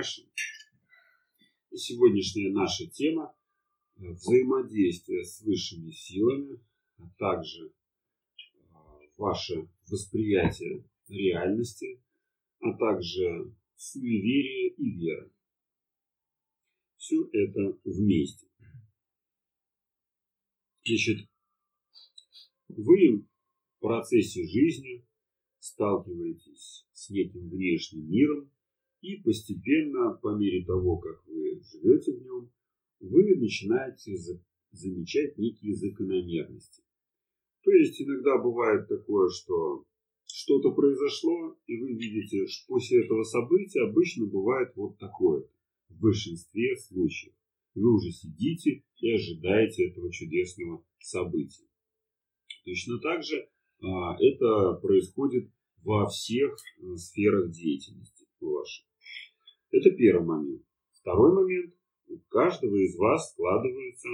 Хорошо. И сегодняшняя наша тема – взаимодействие с высшими силами, а также а, ваше восприятие реальности, а также суеверие и вера. Все это вместе. Значит, вы в процессе жизни сталкиваетесь с неким внешним миром, и постепенно, по мере того, как вы живете в нем, вы начинаете замечать некие закономерности. То есть иногда бывает такое, что что-то произошло, и вы видите, что после этого события обычно бывает вот такое в большинстве случаев. Вы уже сидите и ожидаете этого чудесного события. Точно так же а, это происходит во всех а, сферах деятельности вашей. Это первый момент. Второй момент. У каждого из вас складываются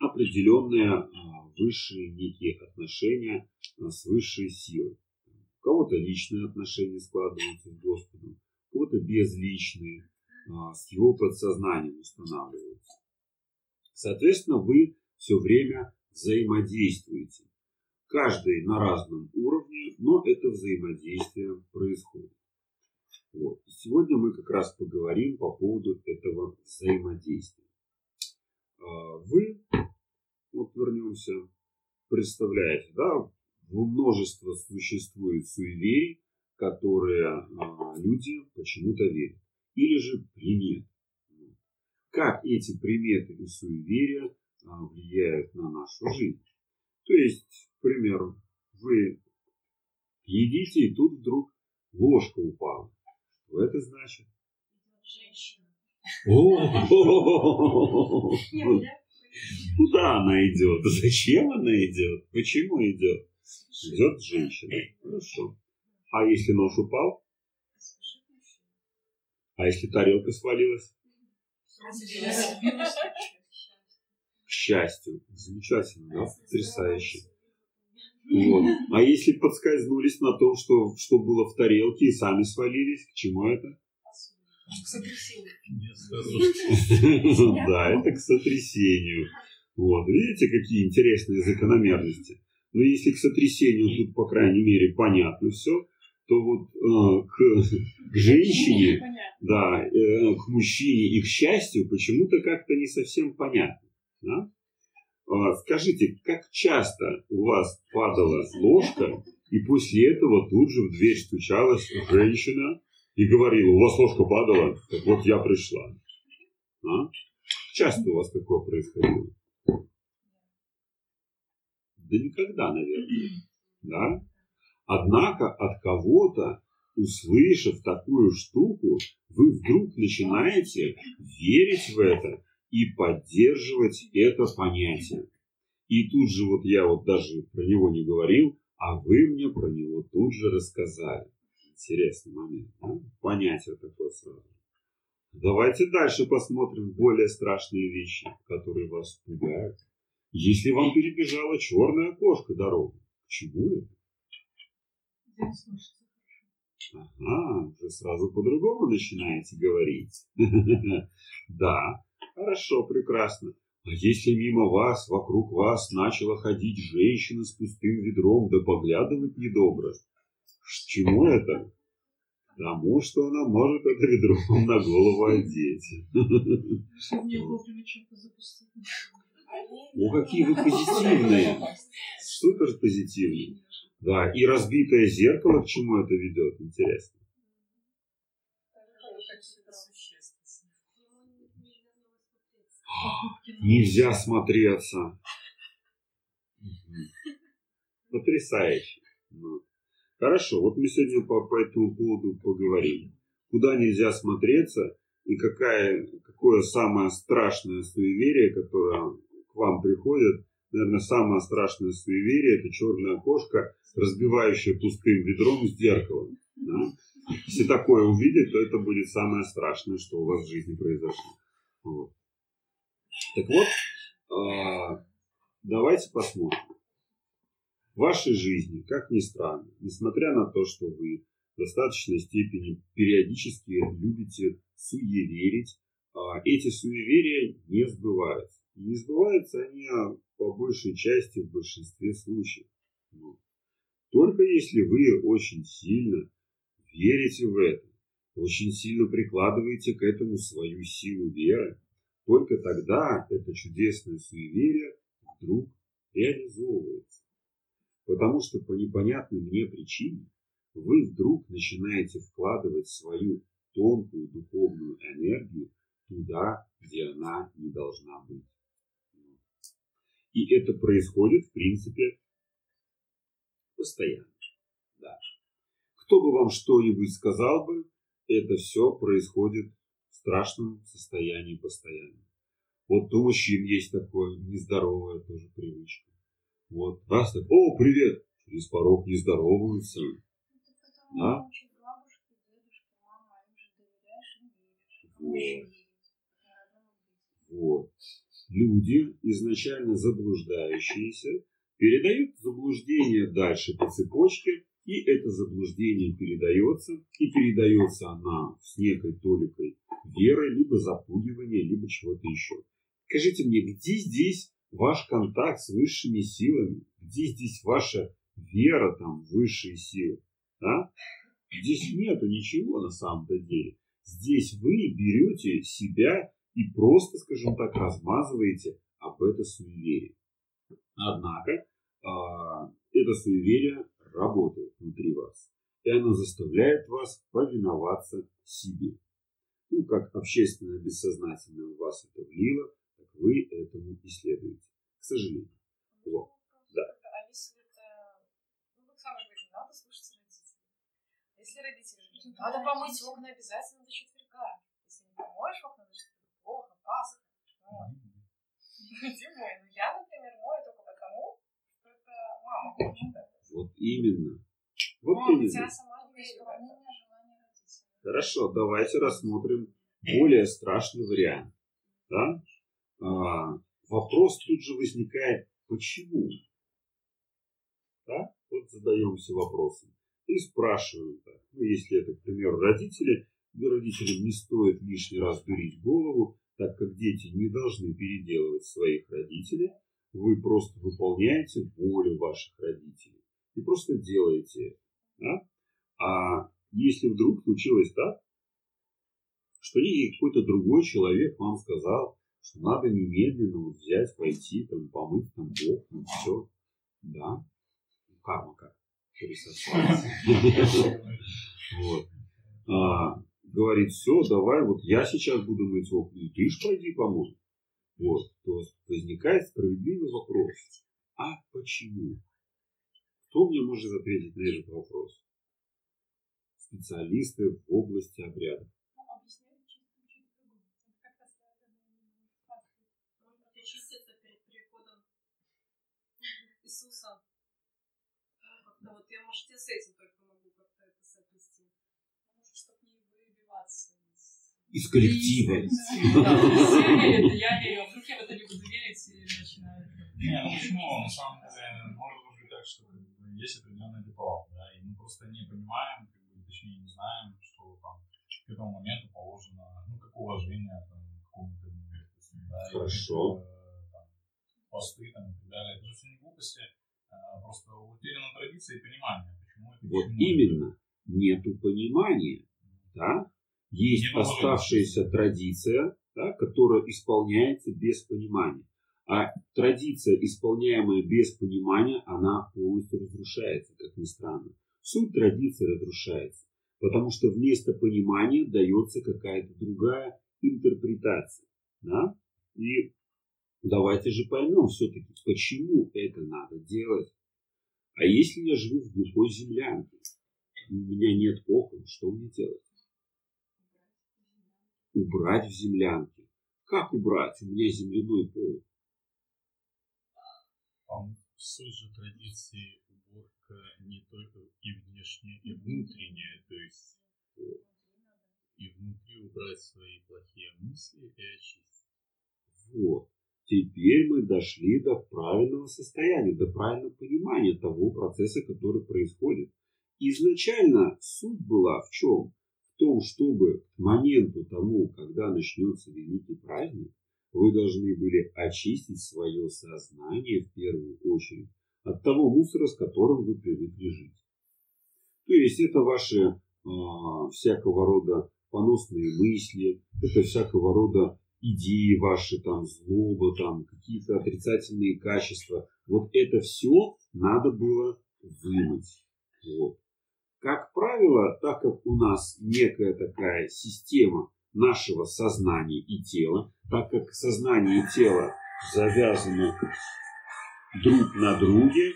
определенные а, высшие некие отношения с высшей силой. У кого-то личные отношения складываются с Господом, у кого-то безличные, с его подсознанием устанавливаются. Соответственно, вы все время взаимодействуете. Каждый на разном уровне, но это взаимодействие происходит. Вот. сегодня мы как раз поговорим по поводу этого взаимодействия. А, вы, вот вернемся, представляете, да, множество существует суеверий, которые а, люди почему-то верят. Или же примет. Как эти приметы и суеверия а, влияют на нашу жизнь. То есть, к примеру, вы едите, и тут вдруг ложка упала. Что это значит? Женщина. Куда она идет? Зачем она идет? Почему идет? Идет женщина. Хорошо. А если нож упал? А если тарелка свалилась? счастью. Замечательно, да? Потрясающе. Вот. А если подскользнулись на том, что, что было в тарелке и сами свалились, к чему это? К сотрясению. Да, это к сотрясению. Вот. Видите, какие интересные закономерности. Но если к сотрясению тут, по крайней мере, понятно все, то вот э, к, к женщине, да, э, к мужчине и к счастью почему-то как-то не совсем понятно. Да? А, скажите, как часто у вас падала ложка, и после этого тут же в дверь стучалась женщина и говорила, у вас ложка падала, так вот я пришла. А? Часто у вас такое происходило? Да никогда, наверное. Да? Однако от кого-то, услышав такую штуку, вы вдруг начинаете верить в это и поддерживать это понятие. И тут же вот я вот даже про него не говорил, а вы мне про него тут же рассказали. Интересный момент. Да? Понятие такое сразу. Давайте дальше посмотрим более страшные вещи, которые вас пугают. Если вам перебежала черная кошка дорогу, к чему это? Ага, уже сразу по-другому начинаете говорить. Да, Хорошо, прекрасно. А если мимо вас, вокруг вас начала ходить женщина с пустым ведром, да поглядывать недобро? К чему это? Тому, что она может это ведро на голову одеть. О, какие вы позитивные. Супер позитивные. Да, и разбитое зеркало к чему это ведет, интересно. Нельзя смотреться. Потрясающе. Ну. Хорошо, вот мы сегодня по, по этому поводу поговорим. Куда нельзя смотреться и какая, какое самое страшное суеверие, которое к вам приходит. Наверное, самое страшное суеверие – это черная кошка, разбивающая пустым ведром с зеркалом. Да? Если такое увидеть, то это будет самое страшное, что у вас в жизни произошло. Вот. Так вот, а, давайте посмотрим. В вашей жизни, как ни странно, несмотря на то, что вы в достаточной степени периодически любите суеверить, а эти суеверия не сбываются. Не сбываются они а, по большей части в большинстве случаев. Но только если вы очень сильно верите в это, очень сильно прикладываете к этому свою силу веры, только тогда это чудесное суеверие вдруг реализовывается. Потому что по непонятной мне причине вы вдруг начинаете вкладывать свою тонкую духовную энергию туда, где она не должна быть. И это происходит, в принципе, постоянно. Да. Кто бы вам что-нибудь сказал бы, это все происходит страшном состоянии постоянно. Вот у мужчин есть такое нездоровая тоже привычка. Вот раз так, о, привет, через порог не здороваются. Да? Вот. вот. Люди, изначально заблуждающиеся, передают заблуждение дальше по цепочке, и это заблуждение передается, и передается она с некой толикой веры, либо запугивания, либо чего-то еще. Скажите мне, где здесь ваш контакт с высшими силами? Где здесь ваша вера там, в высшие силы? Да? Здесь нету ничего на самом-то деле. Здесь вы берете себя и просто, скажем так, размазываете об это суеверие. Однако, а, это суеверие работает внутри вас. И оно заставляет вас повиноваться себе. Ну, как общественное бессознательное в вас это влило, так вы этому и следуете. К сожалению. Вот. Да. А если это... Ну, вы сами говорите, надо слушаться родителей. Если родители говорят, надо помыть окна обязательно до четверга. Если не помоешь окна до четверга, плохо, Пасха. Зимой. Ну, я, например, мою только потому, что это мама хочет. Вот именно. Вот именно. сама не желание родителей. Хорошо, давайте рассмотрим более страшный вариант. Да? А, вопрос тут же возникает, почему? Да? Вот задаемся вопросом. И спрашиваем так. Ну, если это, к примеру, родители, то родителям не стоит лишний раз дурить голову, так как дети не должны переделывать своих родителей, вы просто выполняете волю ваших родителей. И просто делаете. Да? А если вдруг случилось так, что какой-то другой человек вам сказал, что надо немедленно вот взять, пойти, там, помыть там окна, все. Да. Карма как Вот. А, говорит, все, давай, вот я сейчас буду мыть окна, и ты ж пойди помой. Вот. То возникает справедливый вопрос. А почему? Кто мне может ответить на этот вопрос? Специалисты в области обрядов. Может очиститься перед приходом Иисуса. Как-то вот я, может, я с этим только могу как-то это соотнести. Может, чтобы не выбиваться из... Коллектива. Да, я верю, а вдруг я в это не буду верить и начинаю. Не, ну почему? На самом деле, может быть так, что как бы, есть определенный ритуал, да, и мы просто не понимаем, как бы, точнее не знаем, что там к этому моменту положено, ну, как уважение там, к какому-то дню, да, и Хорошо. какие-то, там, посты там, и так далее. Это же все не глупости, а, просто утеряна традиция и понимание, почему это Вот почему именно. Нету понимания. Да? Есть Нету оставшаяся традиция, да, которая исполняется без понимания. А традиция, исполняемая без понимания, она полностью разрушается, как ни странно. Суть традиции разрушается, потому что вместо понимания дается какая-то другая интерпретация. Да? И давайте же поймем все-таки, почему это надо делать. А если я живу в глухой землянке, у меня нет окон, что мне делать? Убрать в землянке. Как убрать? У меня земляной пол. Суть же традиции уборка не только и внешняя, и внутренняя, то есть и внутри убрать свои плохие мысли и очистить. Вот. Теперь мы дошли до правильного состояния, до правильного понимания того процесса, который происходит. изначально суть была в чем? В том, чтобы к моменту тому, когда начнется великий праздник, вы должны были очистить свое сознание в первую очередь от того мусора, с которым вы привыкли жить. То есть это ваши э, всякого рода поносные мысли, это всякого рода идеи ваши, там, злоба, там, какие-то отрицательные качества. Вот это все надо было вымыть. Вот. Как правило, так как у нас некая такая система нашего сознания и тела, так как сознание и тело завязаны друг на друге,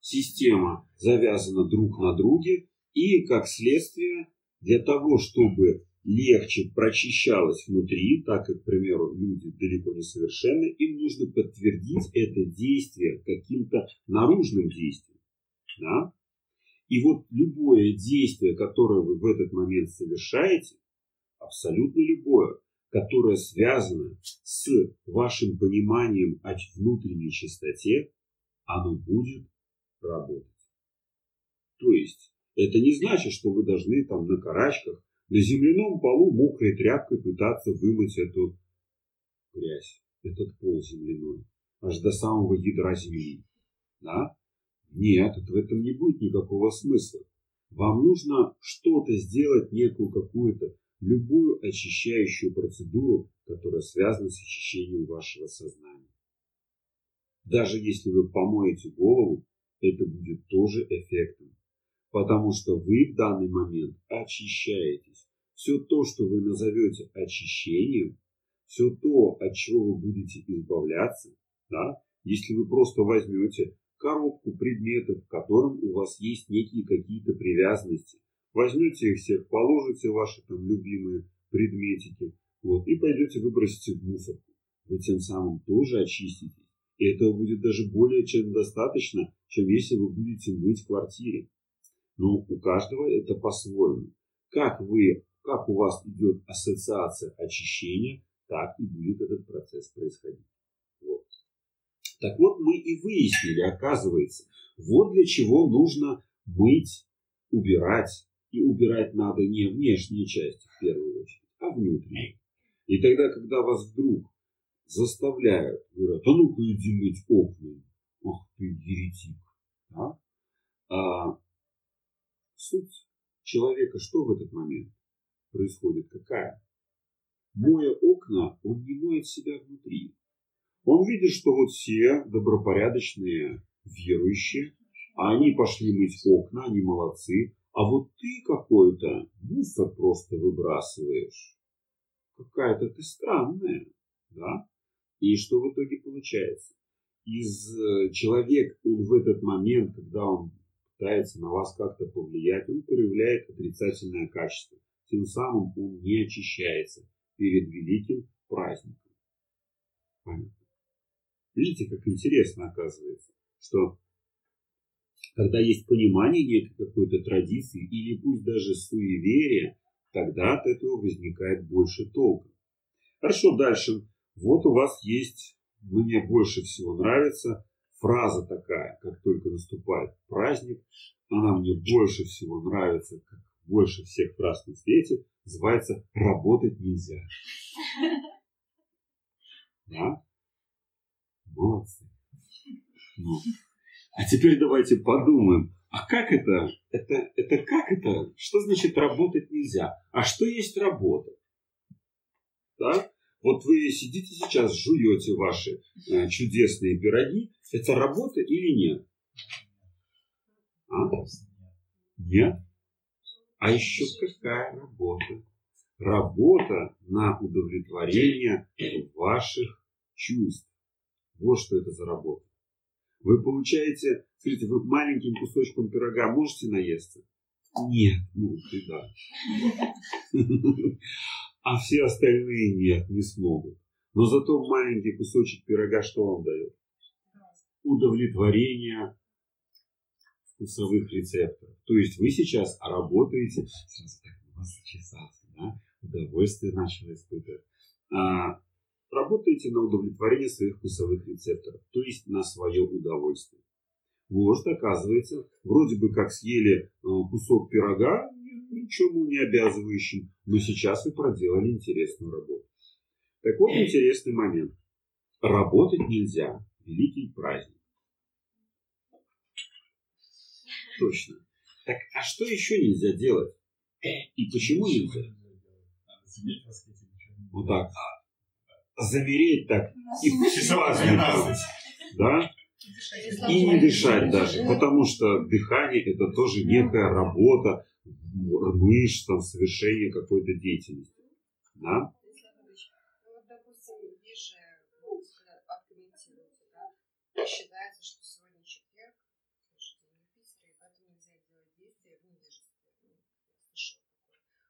система завязана друг на друге, и как следствие для того, чтобы легче прочищалось внутри, так как, к примеру, люди далеко не совершенны, им нужно подтвердить это действие каким-то наружным действием. Да? И вот любое действие, которое вы в этот момент совершаете, абсолютно любое, которое связано с вашим пониманием о внутренней чистоте, оно будет работать. То есть, это не значит, что вы должны там на карачках, на земляном полу мокрой тряпкой пытаться вымыть эту грязь, этот пол земляной, аж до самого ядра земли. Да? Нет, в этом не будет никакого смысла. Вам нужно что-то сделать, некую какую-то, любую очищающую процедуру, которая связана с очищением вашего сознания. Даже если вы помоете голову, это будет тоже эффектом. Потому что вы в данный момент очищаетесь. Все то, что вы назовете очищением, все то, от чего вы будете избавляться, да, если вы просто возьмете коробку предметов, к которым у вас есть некие какие-то привязанности. Возьмете их всех, положите ваши там любимые предметики, вот, и пойдете выбросите в мусорку. Вы тем самым тоже очиститесь. И этого будет даже более чем достаточно, чем если вы будете мыть в квартире. Но у каждого это по-своему. Как вы, как у вас идет ассоциация очищения, так и будет этот процесс происходить. Так вот, мы и выяснили, оказывается, вот для чего нужно мыть, убирать. И убирать надо не внешние части в первую очередь, а внутренние. И тогда, когда вас вдруг заставляют, говорят, а ну-ка иди мыть окна. Ах ты еретик. Да? А суть человека что в этот момент происходит? Какая? Моя окна, он не моет себя внутри. Он видит, что вот все добропорядочные верующие, они пошли мыть окна, они молодцы, а вот ты какой-то мусор просто выбрасываешь. Какая-то ты странная, да? И что в итоге получается? Из э, человек, он в этот момент, когда он пытается на вас как-то повлиять, он проявляет отрицательное качество. Тем самым он не очищается перед великим праздником. Понятно? Видите, как интересно оказывается, что когда есть понимание некой какой-то традиции или пусть даже суеверия, тогда от этого возникает больше толка. Хорошо, дальше. Вот у вас есть, мне больше всего нравится, фраза такая, как только наступает праздник, она мне больше всего нравится, как больше всех фраз на свете, называется «работать нельзя». Да? Молодцы. Ну. А теперь давайте подумаем, а как это? это? Это как это? Что значит работать нельзя? А что есть работа? Да? Вот вы сидите сейчас, жуете ваши э, чудесные пироги. Это работа или нет? А? Нет? А еще какая работа? Работа на удовлетворение ваших чувств. Вот что это за работа. Вы получаете, смотрите, вы маленьким кусочком пирога можете наесться? Нет, ну ты да. А все остальные нет, не смогут. Но зато маленький кусочек пирога что вам дает? Удовлетворение вкусовых рецепторов. То есть вы сейчас работаете, сейчас так у вас да? удовольствие начало испытывать. А, работаете на удовлетворение своих вкусовых рецепторов, то есть на свое удовольствие. Может, оказывается, вроде бы как съели э, кусок пирога, ничему не обязывающим, но сейчас вы проделали интересную работу. Так вот, интересный момент. Работать нельзя. Великий праздник. Точно. Так, а что еще нельзя делать? И почему нельзя? Вот так. Замереть так. И праздник. Да? И не дышать даже. Потому что дыхание это тоже некая работа, мышц, там, совершение какой-то деятельности. Да? считается, что сегодня четверг, Юпитера, и поэтому нельзя делать действия в невежестве.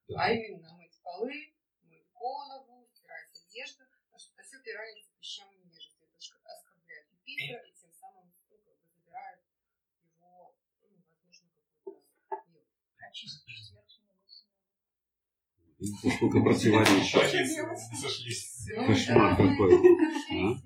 Ну. А именно мыть полы, мыть голову, стирать одежду, пирается вещам в невежестве. Это же оскорбляет Юпитера и тем самым ну, как бы забирает его, ну, возможно, какую-то мир. Чисто четверг Видите, сколько противоречий. Кошмар какой. А?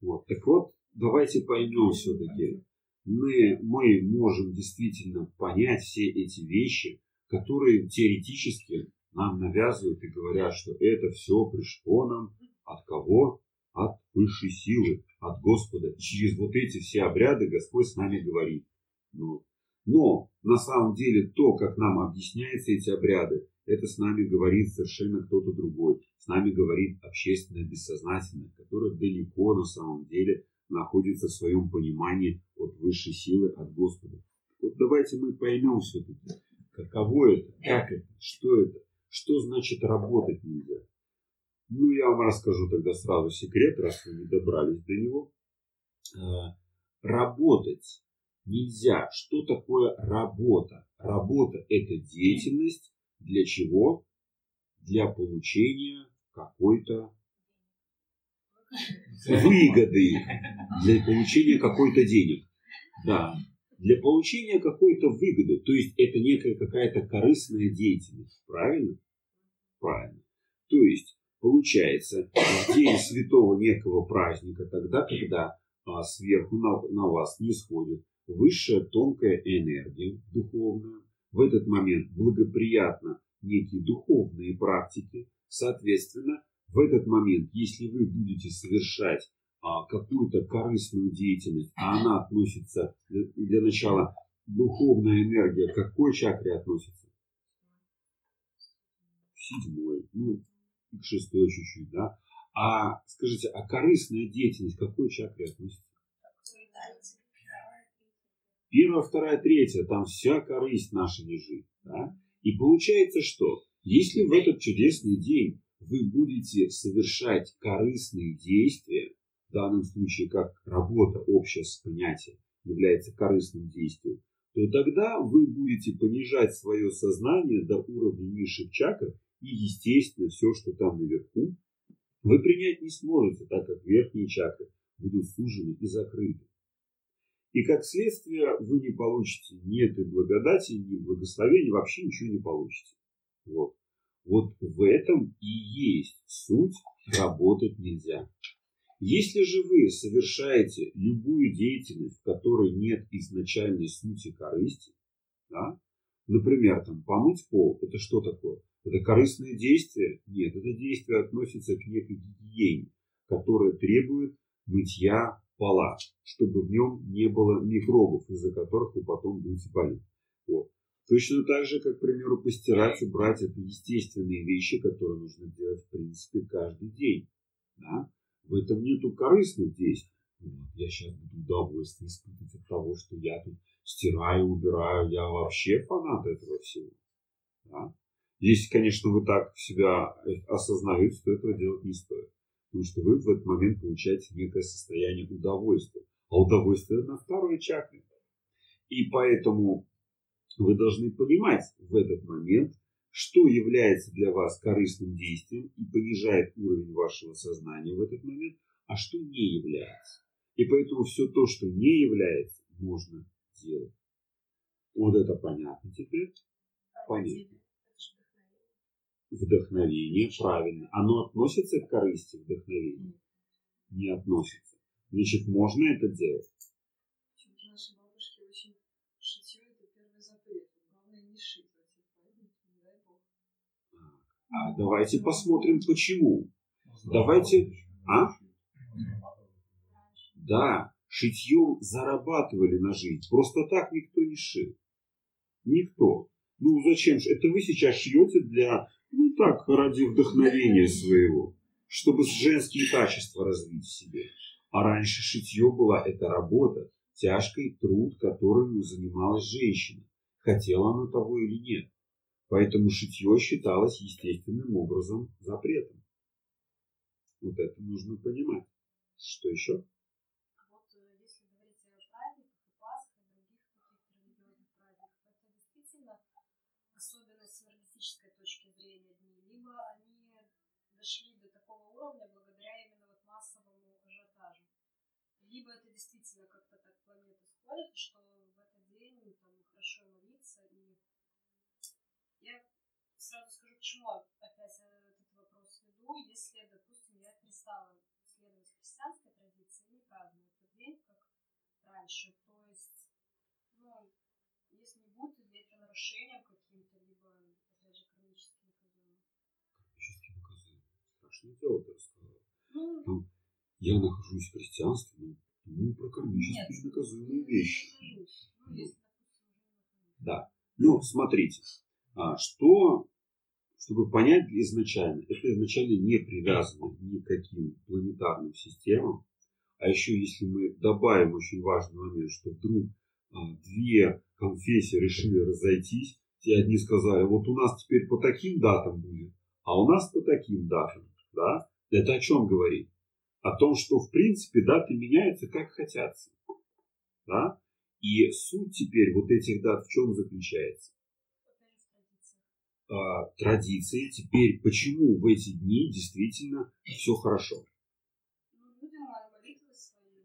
Вот. Так вот, давайте поймем все-таки. Мы, мы можем действительно понять все эти вещи, которые теоретически нам навязывают и говорят, что это все пришло нам от кого? От высшей силы, от Господа. Через вот эти все обряды Господь с нами говорит. Ну, но на самом деле то, как нам объясняются эти обряды, это с нами говорит совершенно кто-то другой. С нами говорит общественное бессознательное, которое далеко на самом деле находится в своем понимании от высшей силы, от Господа. Вот давайте мы поймем все-таки, каково это, как это, что это, что значит работать нельзя. Ну, я вам расскажу тогда сразу секрет, раз вы не добрались до него. А, работать нельзя. Что такое работа? Работа – это деятельность, для чего? Для получения какой-то выгоды, для получения какой-то денег. Да, для получения какой-то выгоды. То есть это некая какая-то корыстная деятельность. Правильно? Правильно. То есть получается в день святого некого праздника, тогда, когда а, сверху на, на вас не сходит высшая тонкая энергия духовная, в этот момент благоприятно некие духовные практики. Соответственно, в этот момент, если вы будете совершать а, какую-то корыстную деятельность, а она относится, для, для начала, духовная энергия к какой чакре относится? Седьмой, ну, шестой чуть-чуть, да? А скажите, а корыстная деятельность к какой чакре относится? Первая, вторая, третья, там вся корысть наша лежит. Да? И получается, что если в этот чудесный день вы будете совершать корыстные действия, в данном случае как работа общая с понятием является корыстным действием, то тогда вы будете понижать свое сознание до уровня низших чакр, и, естественно, все, что там наверху, вы принять не сможете, так как верхние чакры будут сужены и закрыты. И как следствие вы не получите ни этой благодати, ни благословения, вообще ничего не получите. Вот. Вот в этом и есть суть работать нельзя. Если же вы совершаете любую деятельность, в которой нет изначальной сути корысти, да, например, там, помыть пол, это что такое? Это корыстное действие? Нет, это действие относится к некой гигиене, которая требует мытья пола, чтобы в нем не было микробов, из-за которых вы потом будете болеть. Вот. Точно так же, как, к примеру, постирать, убрать, это естественные вещи, которые нужно делать, в принципе, каждый день. Да? В этом нету корыстных действий. Вот. Я сейчас буду удовольствие испытывать от того, что я тут стираю, убираю. Я вообще фанат этого всего. Да? Если, конечно, вы так себя осознаете, то этого делать не стоит. Потому что вы в этот момент получаете некое состояние удовольствия. А удовольствие на второй чакре. И поэтому вы должны понимать в этот момент, что является для вас корыстным действием и понижает уровень вашего сознания в этот момент, а что не является. И поэтому все то, что не является, можно делать. Вот это понятно теперь? Понятно вдохновение, правильно, оно относится к корысти вдохновения? Не относится. Значит, можно это делать? А давайте посмотрим, почему. Давайте... А? Да, шитьем зарабатывали на жизнь. Просто так никто не шил. Никто. Ну зачем же? Это вы сейчас шьете для ну так, ради вдохновения своего, чтобы женские качества развить в себе. А раньше шитье была это работа, тяжкий труд, которым занималась женщина. Хотела она того или нет. Поэтому шитье считалось естественным образом запретом. Вот это нужно понимать. Что еще? Вот э, если говорить о праздниках, и Пасхе, и других каких-то религиозных праздниках, это действительно особенность с энергетической точки зрения дней, либо они дошли до такого уровня благодаря именно вот массовому ажиотажу, либо это действительно как-то так сходят, что в этот день ну, там хорошо молиться, и я сразу скажу, к чему опять этот вопрос веду, если, допустим, я перестала следовать христианской традиции, не праздную этот день, как раньше. То есть, ну, если не будет, то это нарушением каким-то, либо, опять же, кармически наказуемым. Физически наказуемо. Страшное дело, ты рассказала. Ну, Я нахожусь в христианстве, но думаю про кармические наказуемые вещи. Ну, уже не наказуемым. Да. Ну, смотрите, а, что, чтобы понять изначально, это изначально не привязано ни к каким планетарным системам, а еще если мы добавим очень важный момент, что вдруг а, две конфессии решили разойтись, те одни сказали, вот у нас теперь по таким датам будет, а у нас по таким датам, да, это о чем говорит? О том, что в принципе даты меняются как хотятся, да, и суть теперь вот этих дат в чем заключается? А, традиции. Теперь, почему в эти дни действительно все хорошо?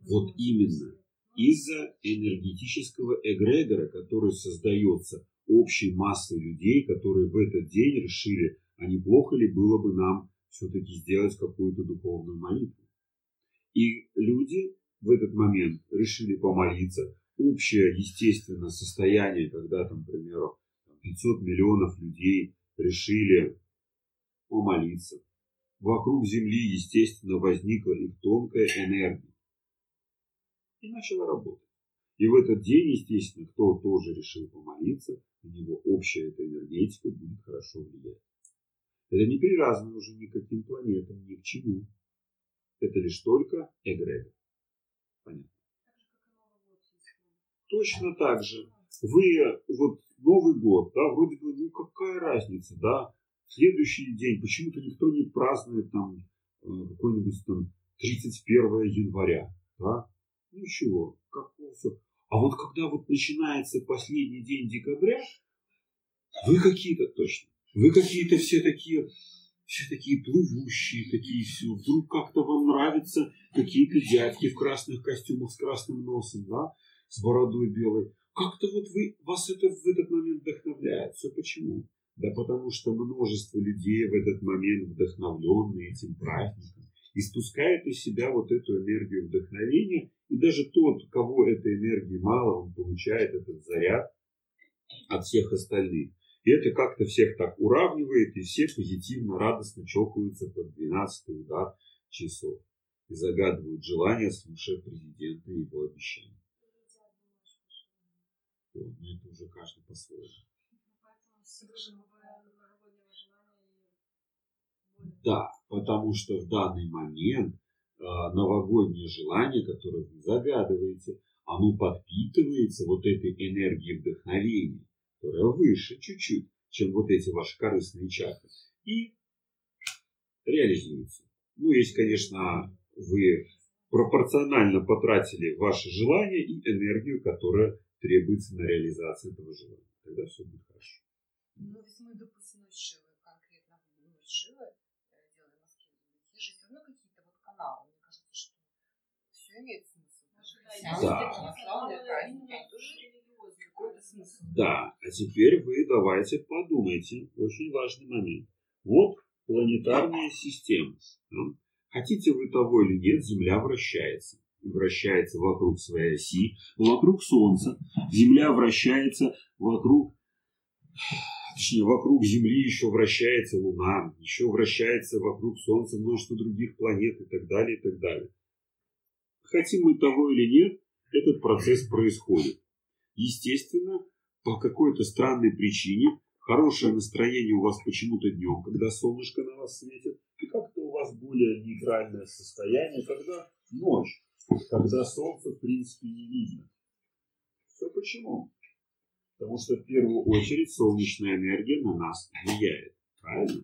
Вот именно. Из-за энергетического эгрегора, который создается общей массой людей, которые в этот день решили, а неплохо ли было бы нам все-таки сделать какую-то духовную молитву. И люди в этот момент решили помолиться. Общее, естественно, состояние, когда там, к примеру, 500 миллионов людей решили помолиться. Вокруг Земли, естественно, возникла их тонкая энергия. И начала работать. И в этот день, естественно, кто тоже решил помолиться, на него общая эта энергетика будет хорошо влиять. Это не привязано уже ни к каким планетам, ни к чему. Это лишь только эгрегор. Понятно. Точно так же. Вы, вот Новый год, да, вроде бы, ну какая разница, да, следующий день, почему-то никто не празднует там э, какой-нибудь там 31 января, да, ничего, как все. А вот когда вот начинается последний день декабря, вы какие-то точно, вы какие-то все такие, все такие плывущие, такие все, вдруг как-то вам нравятся какие-то дядьки в красных костюмах с красным носом, да, с бородой белой. Как-то вот вы, вас это в этот момент вдохновляет. Все почему? Да потому что множество людей в этот момент вдохновленные этим праздником и спускают из себя вот эту энергию вдохновения. И даже тот, кого этой энергии мало, он получает этот заряд от всех остальных. И это как-то всех так уравнивает, и все позитивно, радостно чокаются под 12 удар часов и загадывают желания, слушая президента и его обещания. Вот, но это уже каждый по-своему. Ну. Да, потому что в данный момент э, новогоднее желание, которое вы загадываете, оно подпитывается вот этой энергией вдохновения, которая выше чуть-чуть, чем вот эти ваши корыстные чакры, и реализуется. Ну, если, конечно, вы пропорционально потратили ваше желание и энергию, которая требуется на реализацию этого желания. Тогда все будет хорошо. Ну, ведь мы, допустим, ну, Шивы, конкретно ну, Шивы, э, делаем маски, есть же все равно какие-то вот каналы. Мне кажется, что все имеет смысл. Даже христианские, Да. православные праздники, они тоже какой-то смысл. Да, а теперь вы давайте подумайте, очень важный момент. Вот планетарная система. Хотите вы того или нет, Земля вращается. И вращается вокруг своей оси, вокруг Солнца. Земля вращается вокруг точнее, вокруг Земли еще вращается Луна, еще вращается вокруг Солнца множество других планет и так далее, и так далее. Хотим мы того или нет, этот процесс происходит. Естественно, по какой-то странной причине хорошее настроение у вас почему-то днем, когда солнышко на вас светит, и как-то у вас более нейтральное состояние, когда ночь, когда солнце в принципе не видно. Все почему? Потому что в первую очередь солнечная энергия на нас влияет. Правильно?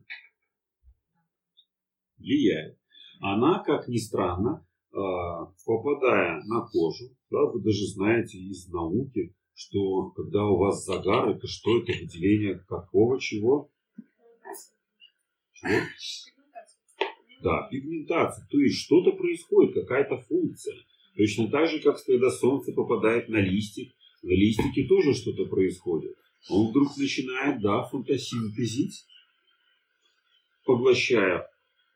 Влияет. Она, как ни странно, а, попадая на кожу, да, вы даже знаете из науки, что когда у вас загар, это что это выделение какого чего? Чего? Да, пигментация. То есть что-то происходит, какая-то функция. Точно так же, как когда солнце попадает на листик, на листике тоже что-то происходит. Он вдруг начинает, да, фотосинтезить, поглощая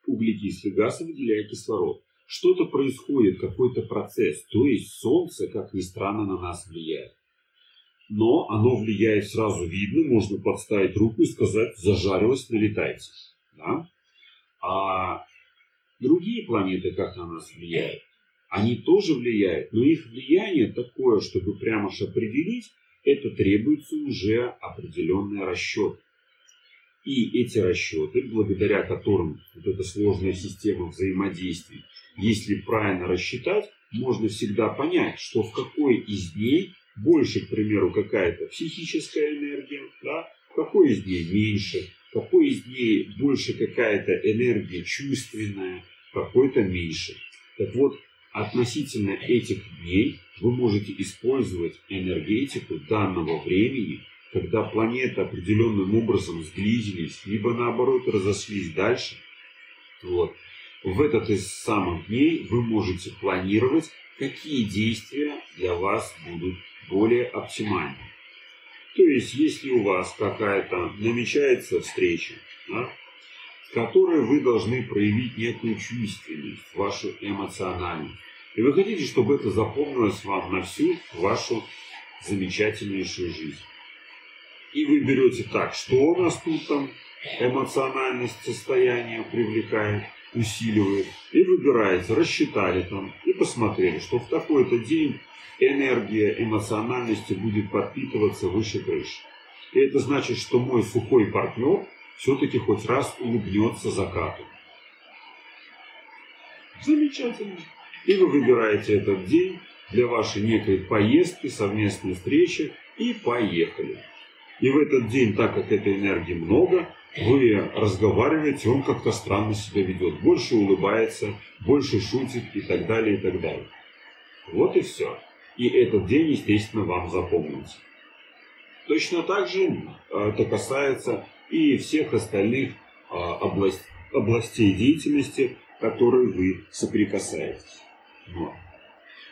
углекислый газ и выделяя кислород. Что-то происходит, какой-то процесс. То есть солнце, как ни странно, на нас влияет. Но оно влияет сразу видно, можно подставить руку и сказать, зажарилось, налетайте. Да? А другие планеты как на нас влияют? Они тоже влияют, но их влияние такое, чтобы прямо же определить, это требуется уже определенный расчет. И эти расчеты, благодаря которым вот эта сложная система взаимодействий, если правильно рассчитать, можно всегда понять, что в какой из дней больше, к примеру, какая-то психическая энергия, да, какой из дней меньше, какой из дней больше какая-то энергия чувственная, какой-то меньше. Так вот, относительно этих дней вы можете использовать энергетику данного времени, когда планеты определенным образом сблизились, либо наоборот разошлись дальше. Вот. В этот из самых дней вы можете планировать, какие действия для вас будут более оптимальны. То есть, если у вас какая-то намечается встреча, да, в которой вы должны проявить некую чувственность, вашу эмоциональность, и вы хотите, чтобы это запомнилось вам на всю вашу замечательнейшую жизнь. И вы берете так, что у нас тут там эмоциональность состояния привлекает, усиливает, и выбираете, рассчитали там, и посмотрели, что в такой-то день энергия эмоциональности будет подпитываться выше крыши. И это значит, что мой сухой партнер все-таки хоть раз улыбнется закату. Замечательно. И вы выбираете этот день для вашей некой поездки, совместной встречи и поехали. И в этот день, так как этой энергии много, вы разговариваете, он как-то странно себя ведет, больше улыбается, больше шутит и так далее, и так далее. Вот и все. И этот день, естественно, вам запомнится. Точно так же а, это касается и всех остальных а, областей деятельности, которые вы соприкасаетесь. Вот.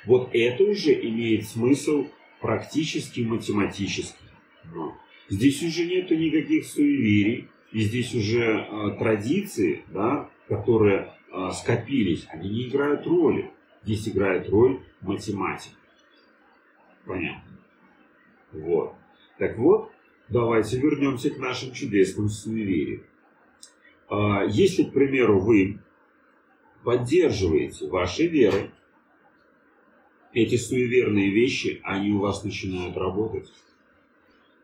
вот это уже имеет смысл практически математический. Вот. Здесь уже нет никаких суеверий, и здесь уже э, традиции, да, которые э, скопились, они не играют роли. Здесь играет роль математика. Понятно. Вот. Так вот, давайте вернемся к нашим чудесным суевериям. Э, если, к примеру, вы поддерживаете вашей верой эти суеверные вещи, они у вас начинают работать.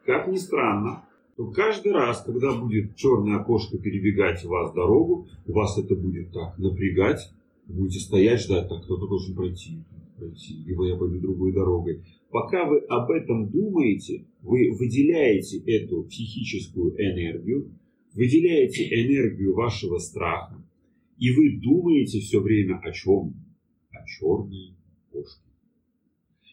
Как ни странно, то каждый раз, когда будет черное окошко перебегать у вас дорогу, вас это будет так напрягать, будете стоять, ждать, так кто-то должен пройти, пройти, либо я пойду другой дорогой. Пока вы об этом думаете, вы выделяете эту психическую энергию, выделяете энергию вашего страха, и вы думаете все время о чем? О черной кошке.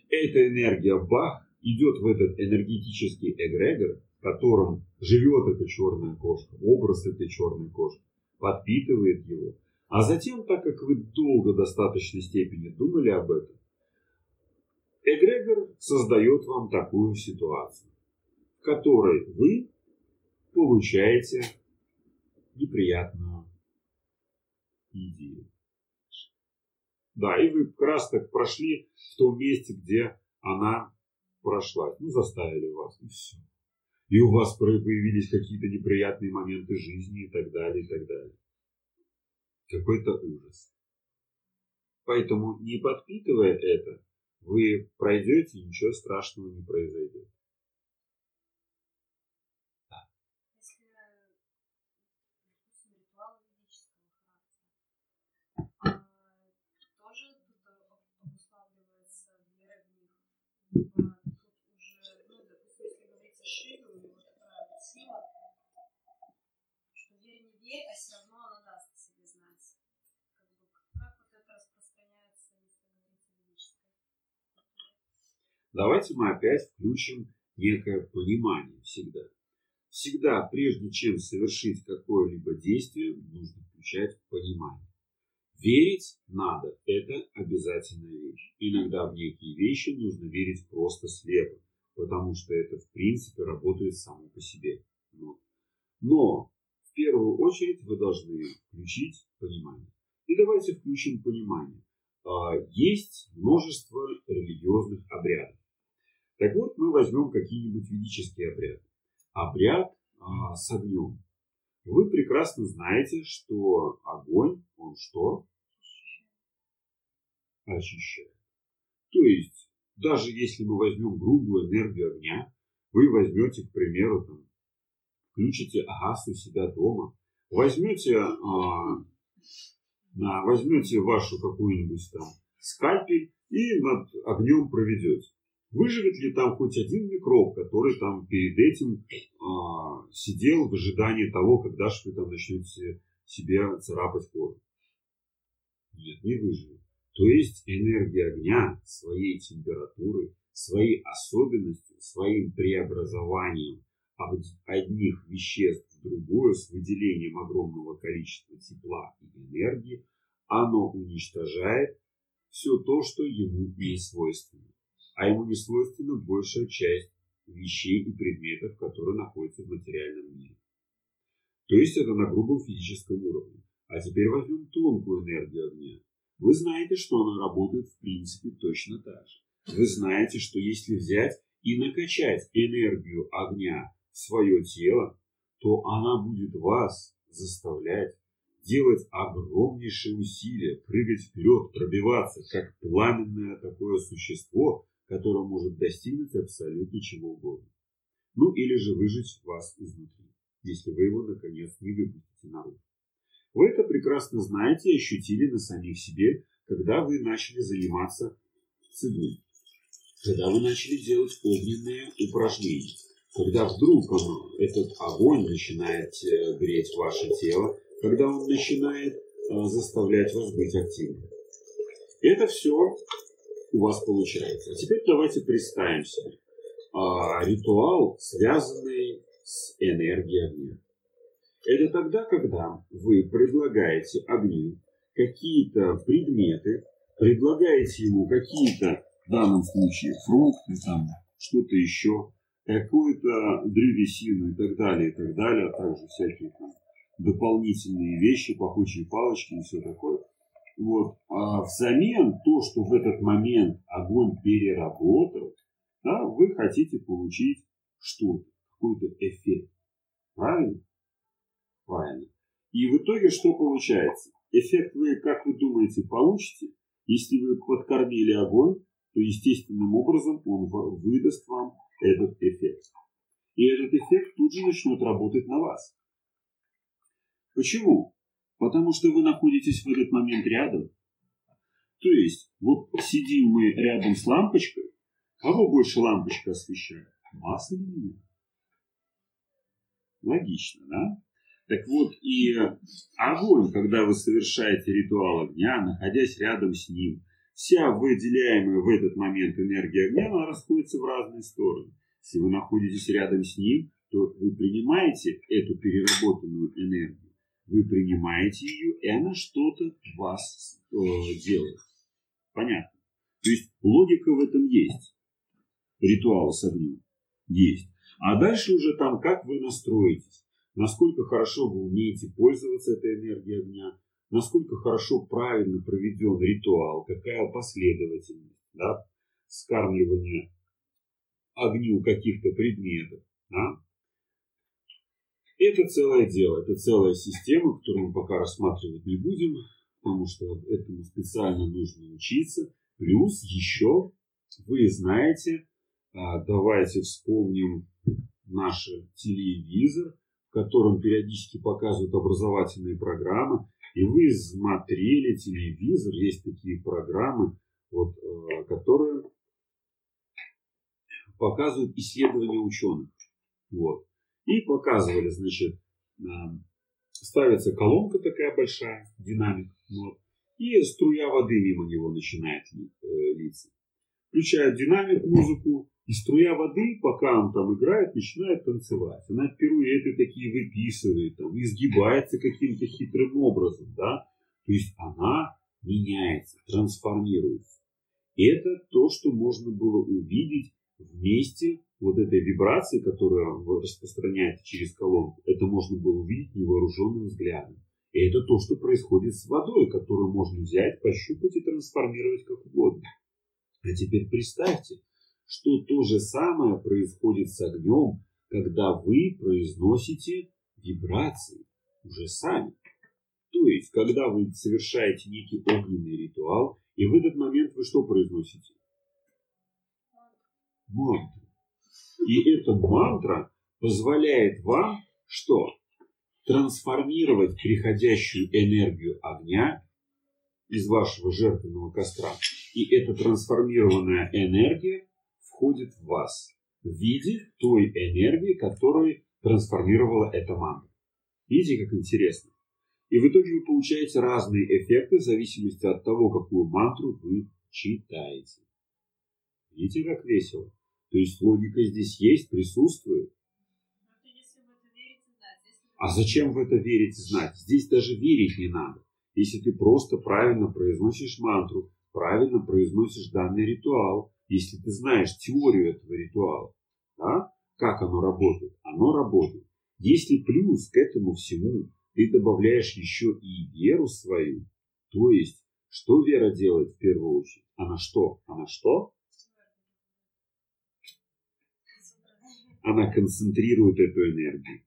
Эта энергия бах идет в этот энергетический эгрегор, в котором живет эта черная кошка, образ этой черной кошки, подпитывает его. А затем, так как вы долго в достаточной степени думали об этом, эгрегор создает вам такую ситуацию, в которой вы получаете неприятную идею. Да, и вы как раз так прошли в том месте, где она прошла. Ну, заставили вас, и все. И у вас появились какие-то неприятные моменты жизни и так далее, и так далее. Какой-то ужас. Поэтому, не подпитывая это, вы пройдете, ничего страшного не произойдет. Если, допустим, ритуалы ведического характера, а, тоже тут обуславливается вера в них. Либо тут уже, ну, допустим, если говорить о Шиве, у него такая вот сила, что верь не верь, а все равно она даст о себе знать. Как, бы, как вот это распространяется, если говорить о ведической культуре? Давайте мы опять включим некое понимание всегда. Всегда, прежде чем совершить какое-либо действие, нужно включать понимание. Верить надо, это обязательная вещь. Иногда в некие вещи нужно верить просто слепо, потому что это в принципе работает само по себе. Вот. Но в первую очередь вы должны включить понимание. И давайте включим понимание. А, Есть множество религиозных обрядов. Так вот, мы возьмем какие-нибудь ведические обряды. Обряд а, с огнем. Вы прекрасно знаете, что огонь, он что? Очищает. То есть, даже если мы возьмем грубую энергию огня, вы возьмете, к примеру, там, включите газ у себя дома, возьмете, а, возьмете вашу какую-нибудь там скальпель и над огнем проведете. Выживет ли там хоть один микроб, который там перед этим а, сидел в ожидании того, когда же вы там начнете себе царапать кожу? Нет, не выживет. То есть энергия огня своей температурой, своей особенностью, своим преобразованием об- одних веществ в другое с выделением огромного количества тепла и энергии, оно уничтожает все то, что ему не свойственно а ему не свойственна большая часть вещей и предметов, которые находятся в материальном мире. То есть это на грубом физическом уровне. А теперь возьмем тонкую энергию огня. Вы знаете, что она работает в принципе точно так же. Вы знаете, что если взять и накачать энергию огня в свое тело, то она будет вас заставлять делать огромнейшие усилия, прыгать вперед, пробиваться, как пламенное такое существо, которое может достигнуть абсолютно чего угодно. Ну или же выжечь вас изнутри, если вы его наконец не выпустите наружу. Вы это прекрасно знаете и ощутили на самих себе, когда вы начали заниматься цигун, когда вы начали делать огненные упражнения, когда вдруг он, этот огонь начинает э, греть ваше тело, когда он начинает э, заставлять вас быть активным. Это все у вас получается. Теперь давайте представим себе а, ритуал, связанный с энергией огня. Это тогда, когда вы предлагаете огню какие-то предметы, предлагаете ему какие-то, в данном случае, фрукты, там, что-то еще, какую-то древесину и так далее, и так далее, а также всякие там дополнительные вещи, пахучие палочки и все такое. Вот. А взамен то, что в этот момент огонь переработал, да, вы хотите получить что-то, какой-то эффект. Правильно? Правильно. И в итоге что получается? Эффект вы, как вы думаете, получите? Если вы подкормили огонь, то естественным образом он выдаст вам этот эффект. И этот эффект тут же начнет работать на вас. Почему? Потому что вы находитесь в этот момент рядом. То есть, вот сидим мы рядом с лампочкой, кого больше лампочка освещает? Вас или меня? Логично, да? Так вот, и огонь, когда вы совершаете ритуал огня, находясь рядом с ним, вся выделяемая в этот момент энергия огня, она расходится в разные стороны. Если вы находитесь рядом с ним, то вы принимаете эту переработанную энергию, вы принимаете ее, и она что-то вас э, делает. Понятно? То есть логика в этом есть. Ритуал с огнем есть. А дальше уже там, как вы настроитесь, насколько хорошо вы умеете пользоваться этой энергией огня, насколько хорошо правильно проведен ритуал, какая последовательность да, скармливания огню каких-то предметов. Да? Это целое дело, это целая система, которую мы пока рассматривать не будем, потому что этому специально нужно учиться. Плюс еще вы знаете, а, давайте вспомним наш телевизор, в котором периодически показывают образовательные программы. И вы смотрели телевизор, есть такие программы, вот, а, которые показывают исследования ученых. Вот. И показывали, значит, а, ставится колонка такая большая, динамик, вот, и струя воды мимо него начинает э, литься. Включают динамик, музыку, и струя воды, пока он там играет, начинает танцевать. Она пируэты такие выписывает, там, изгибается каким-то хитрым образом, да. То есть она меняется, трансформируется. И это то, что можно было увидеть вместе вот этой вибрации, которую вы распространяете через колонку. Это можно было увидеть невооруженным взглядом. И это то, что происходит с водой, которую можно взять, пощупать и трансформировать как угодно. А теперь представьте, что то же самое происходит с огнем, когда вы произносите вибрации уже сами. То есть, когда вы совершаете некий огненный ритуал, и в этот момент вы что произносите? Мантру. И эта мантра позволяет вам что? Трансформировать приходящую энергию огня из вашего жертвенного костра. И эта трансформированная энергия входит в вас в виде той энергии, которую трансформировала эта мантра. Видите, как интересно? И в итоге вы получаете разные эффекты в зависимости от того, какую мантру вы читаете. Видите, как весело? То есть логика здесь есть, присутствует. А зачем в это верить и знать? Здесь даже верить не надо. Если ты просто правильно произносишь мантру, правильно произносишь данный ритуал, если ты знаешь теорию этого ритуала, да, как оно работает, оно работает. Если плюс к этому всему ты добавляешь еще и веру свою, то есть, что вера делает в первую очередь? Она что? Она что? Она концентрирует эту энергию.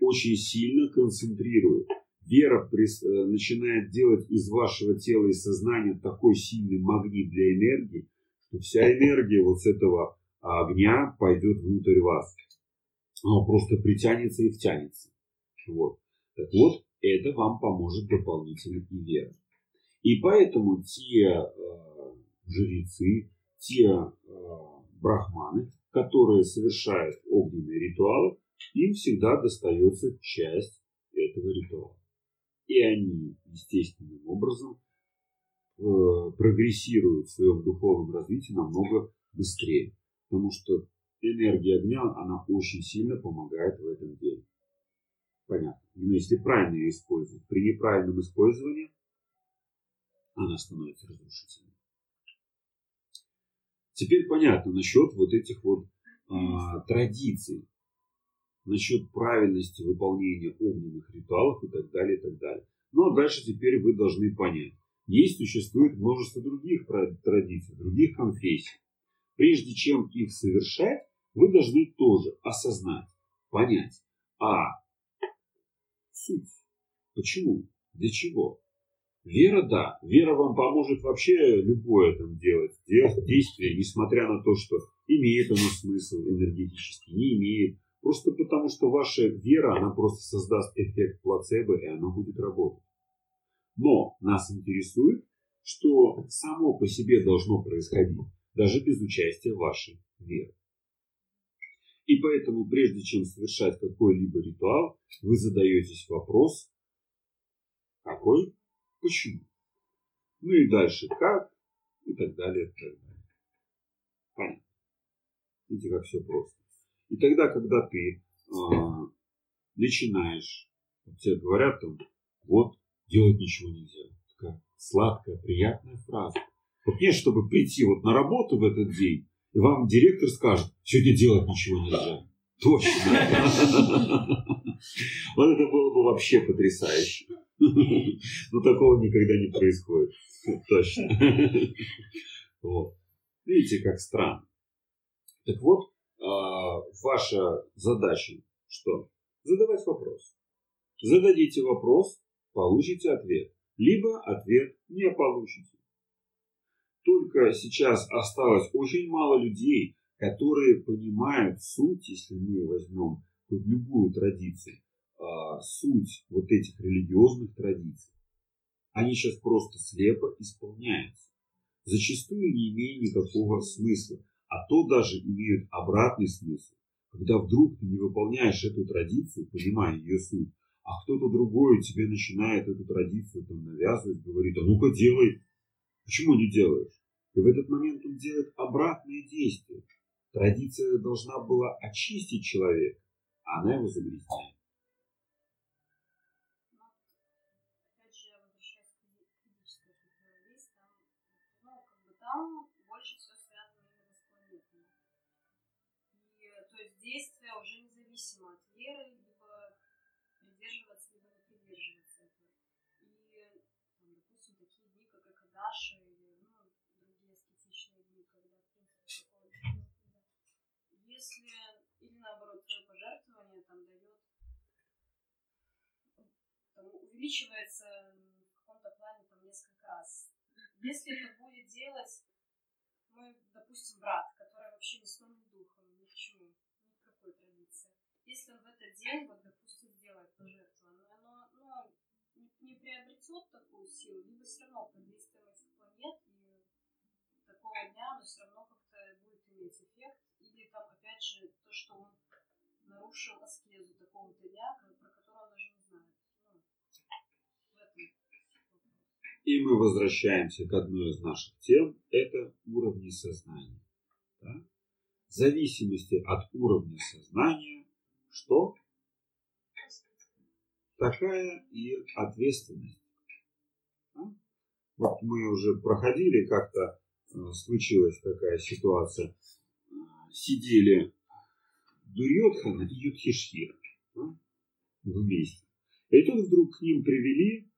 Очень сильно концентрирует. Вера э, начинает делать из вашего тела и сознания такой сильный магнит для энергии, что вся энергия вот с этого огня пойдет внутрь вас. Она просто притянется и втянется. Вот. Так вот, это вам поможет дополнительно и вера. И поэтому те э, жрецы, те э, брахманы, которые совершают огненные ритуалы, им всегда достается часть этого ритуала. И они естественным образом э, прогрессируют в своем духовном развитии намного быстрее. Потому что энергия огня, она очень сильно помогает в этом деле. Понятно. Но если правильно ее использовать, при неправильном использовании она становится разрушительной. Теперь понятно насчет вот этих вот а, традиций, насчет правильности выполнения огненных ритуалов и так далее, и так далее. Ну а дальше теперь вы должны понять. Есть, существует множество других традиций, других конфессий. Прежде чем их совершать, вы должны тоже осознать, понять, а суть, почему, для чего, Вера, да. Вера вам поможет вообще любое там делать, делать действие, несмотря на то, что имеет оно смысл энергетически, не имеет. Просто потому, что ваша вера, она просто создаст эффект плацебо, и она будет работать. Но нас интересует, что само по себе должно происходить, даже без участия вашей веры. И поэтому, прежде чем совершать какой-либо ритуал, вы задаетесь вопрос, какой почему. Ну и дальше как, и так далее, и так далее. Понятно. Видите, как все просто. И тогда, когда ты э, начинаешь, вот тебе говорят там, вот, делать ничего нельзя. Такая сладкая, приятная фраза. Вот не, чтобы прийти вот на работу в этот день, и вам директор скажет, сегодня делать ничего нельзя. Точно. Вот это было бы вообще потрясающе. Но такого никогда не происходит. Точно. Вот. Видите, как странно. Так вот, а, ваша задача что? задавать вопрос. Зададите вопрос, получите ответ. Либо ответ не получите. Только сейчас осталось очень мало людей, которые понимают суть, если мы возьмем хоть любую традицию, а, суть вот этих религиозных традиций. Они сейчас просто слепо исполняются. Зачастую не имея никакого смысла, а то даже имеют обратный смысл. Когда вдруг ты не выполняешь эту традицию, понимая ее суть, а кто-то другой тебе начинает эту традицию там навязывать, говорит, а ну-ка делай. Почему не делаешь? И в этот момент он делает обратное действие. Традиция должна была очистить человека, а она его загрязняет. опять же, возвращаясь к физи- физической культуре, есть там, ну, как бы там больше все связано именно с планетами. И, э, то есть действие уже независимо от веры, либо придерживаться, либо не придерживаться этого. И, там, допустим, такие дни, как Акадаши, или, ну, другие аскетичные дни, когда, в принципе, такого было. Если, или наоборот, твое пожертвование там дает там, увеличивается в каком-то плане там несколько раз. Если это будет делать мой, допустим, брат, который вообще ни сном, ни духом, ни к чему, ни к какой традиции. Если он в этот день, вот, допустим, сделает пожертвование, оно ну, не, не приобретет такую силу, либо все равно под действием этих планет и такого дня оно все равно как-то будет иметь эффект. Или там, опять же, то, что он нарушил аскезу такого-то дня, про который он даже не знает. Ну, в этом. И мы возвращаемся к одной из наших тем. Это уровни сознания. Да? В зависимости от уровня сознания, что? Такая и ответственность. Да? Вот мы уже проходили как-то, э, случилась такая ситуация. Сидели Дурьотхана и Юдхишхира да, вместе. И тут вдруг к ним привели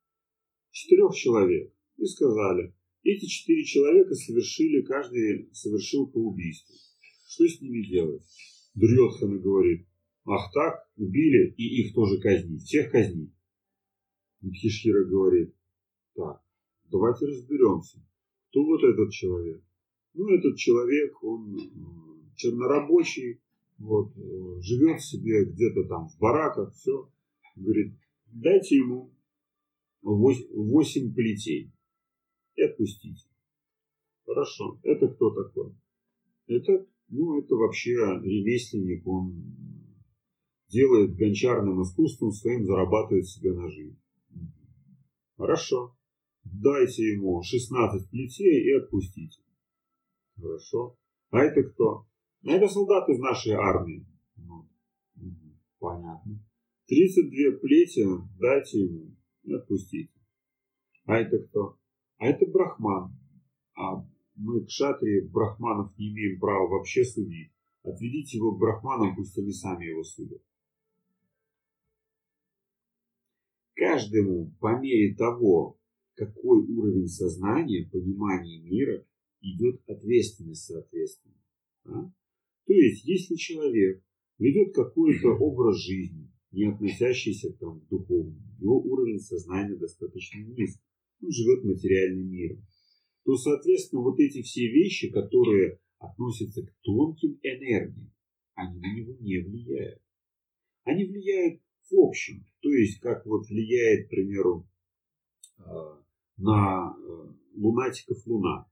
четырех человек и сказали, эти четыре человека совершили, каждый совершил по убийству. Что с ними делать? Дурьотхана говорит, ах так, убили и их тоже казнить, всех казнить. Юдхишхира говорит, так, давайте разберемся, кто вот этот человек. Ну, этот человек, он э, чернорабочий, вот, э, живет себе где-то там в бараках, все. Говорит, дайте ему вось- восемь плетей и отпустите. Хорошо. Это кто такой? Это, ну, это вообще ремесленник, он делает гончарным искусством своим, зарабатывает себе на жизнь. Хорошо. Дайте ему 16 плетей и отпустите. Хорошо. А это кто? А это солдат из нашей армии. Ну, Понятно. 32 плети дайте ему и отпустите. А это кто? А это брахман. А мы, кшатрии, брахманов не имеем права вообще судить. Отведите его к брахманам, пусть они сами его судят. Каждому по мере того, какой уровень сознания, понимания мира, идет ответственность соответственно. а? То есть, если человек ведет какой-то образ жизни, не относящийся там, к духовному, его уровень сознания достаточно низкий, он живет материальным миром, то, соответственно, вот эти все вещи, которые относятся к тонким энергиям, они на него не влияют. Они влияют в общем, то есть как вот влияет, к примеру, э, на э, лунатиков луна.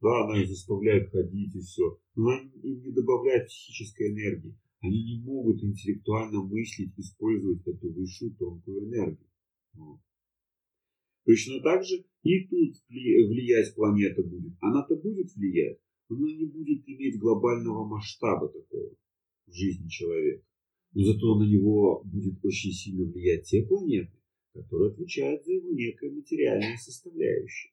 Да, она их заставляет ходить и все. Но она им не добавляет психической энергии. Они не могут интеллектуально мыслить, использовать эту высшую тонкую энергию. Вот. Точно так же и тут вли- влиять планета будет. Она-то будет влиять, но она не будет иметь глобального масштаба такого в жизни человека. Но зато на него будет очень сильно влиять те планеты, которые отвечают за его некое материальное составляющее.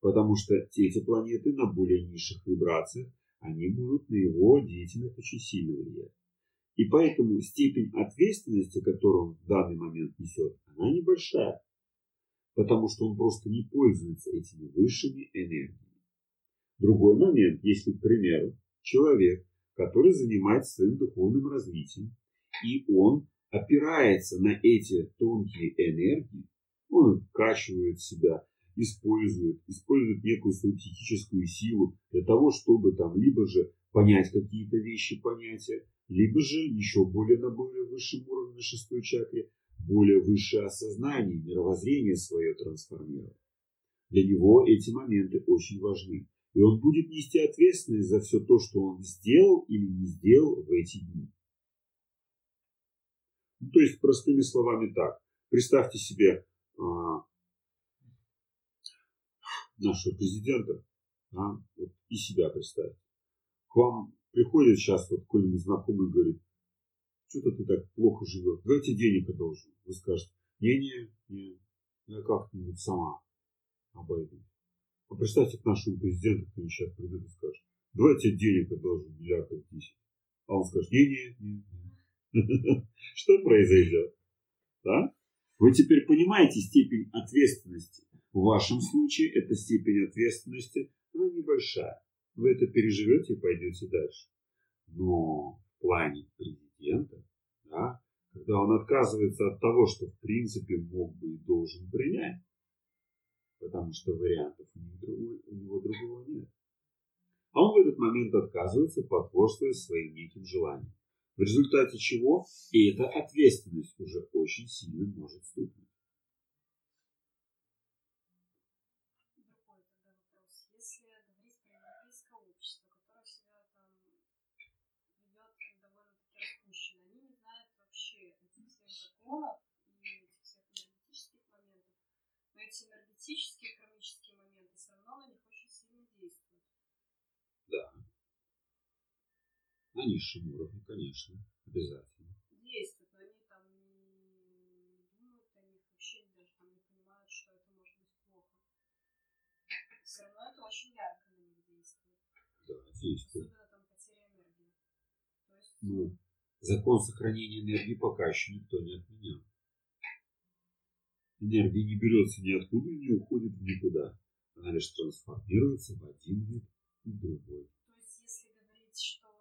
Потому что те эти планеты на более низших вибрациях, они будут на его деятельность очень сильно влиять. И поэтому степень ответственности, которую он в данный момент несет, она небольшая. Потому что он просто не пользуется этими высшими энергиями. Другой момент, если, к примеру, человек, который занимается своим духовным развитием, и он опирается на эти тонкие энергии, он вкачивает себя, использует, использует некую свою психическую силу для того, чтобы там либо же понять какие-то вещи, понятия, либо же еще более на более высшем уровне, на шестой чакре, более высшее осознание, мировоззрение свое трансформировать. Для него эти моменты очень важны. И он будет нести ответственность за все то, что он сделал или не сделал в эти дни. Ну, то есть, простыми словами так. Представьте себе а, нашего президента а, вот, и себя представьте. К вам приходит сейчас вот какой-нибудь знакомый и говорит, что-то ты так плохо живешь, давайте денег одолжу. Вы скажете, не-не, не, я как-нибудь сама обойдусь. А представьте, к нашему президенту кто сейчас придет и скажет, давайте денег одолжим, миллиардов десять. А он скажет, не-не, не. Что произойдет? Да? Вы теперь понимаете степень ответственности. В вашем случае эта степень ответственности она небольшая. Вы это переживете и пойдете дальше. Но в плане президента, да, когда он отказывается от того, что в принципе мог бы и должен принять, потому что вариантов у него, другой, у него другого нет. А он в этот момент отказывается, потворствуя своим неким желаниям. В результате чего и эта ответственность уже очень сильно может всех энергетических моментов, но эти энергетические кармические моменты все равно на них очень сильно действуют. Да. На низшем уровне, конечно, обязательно. Действуют, но они там не думают о них, вообще даже там не понимают, что это может быть плохо. Все равно это очень ярко на них действует. Да, действует. Особенно там потеря энергии. То есть, Ну, закон сохранения энергии пока еще никто не отменял. Энергия не берется ниоткуда и не уходит в никуда. Она лишь трансформируется в один вид и другой. То есть, если говорить, что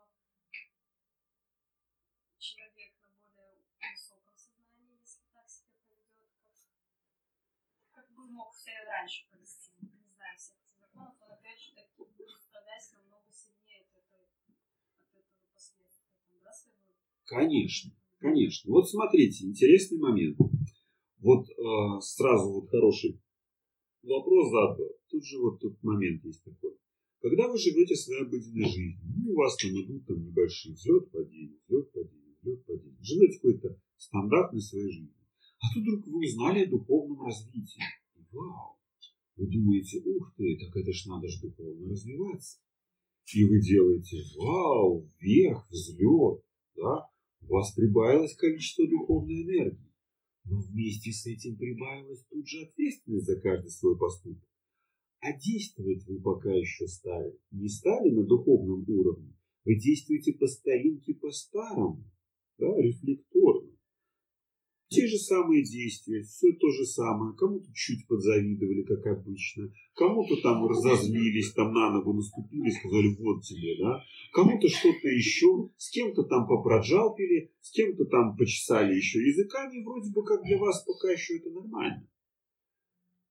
человек на более высоком сознании, если так себя поведет, как, как бы мог себя раньше повести, не знаю всех этих законов, он опять же таки будет страдать намного сильнее от, этой, от этого последствия, там, да, своего Конечно, конечно. Вот смотрите, интересный момент. Вот э, сразу вот хороший вопрос задан. Тут же вот тут момент есть такой. Когда вы живете своей обыденной жизнью, ну, у вас там идут там небольшие взлет, падение, взлет, падение, взлет, падение. Живете какой-то стандартной своей жизнью. А тут вдруг вы узнали о духовном развитии. Вау! Вы думаете, ух ты, так это ж надо же духовно развиваться. И вы делаете, вау, вверх, взлет, да? У вас прибавилось количество духовной энергии. Но вместе с этим прибавилась тут же ответственность за каждый свой поступок. А действовать вы пока еще стали. Не стали на духовном уровне. Вы действуете по старинке, по-старому. Да, рефлекторно. Те же самые действия, все то же самое. Кому-то чуть подзавидовали, как обычно. Кому-то там разозлились, там на ногу наступили, сказали, вот тебе, да. Кому-то что-то еще, с кем-то там попроджалпили, с кем-то там почесали еще языками. Вроде бы как для вас пока еще это нормально.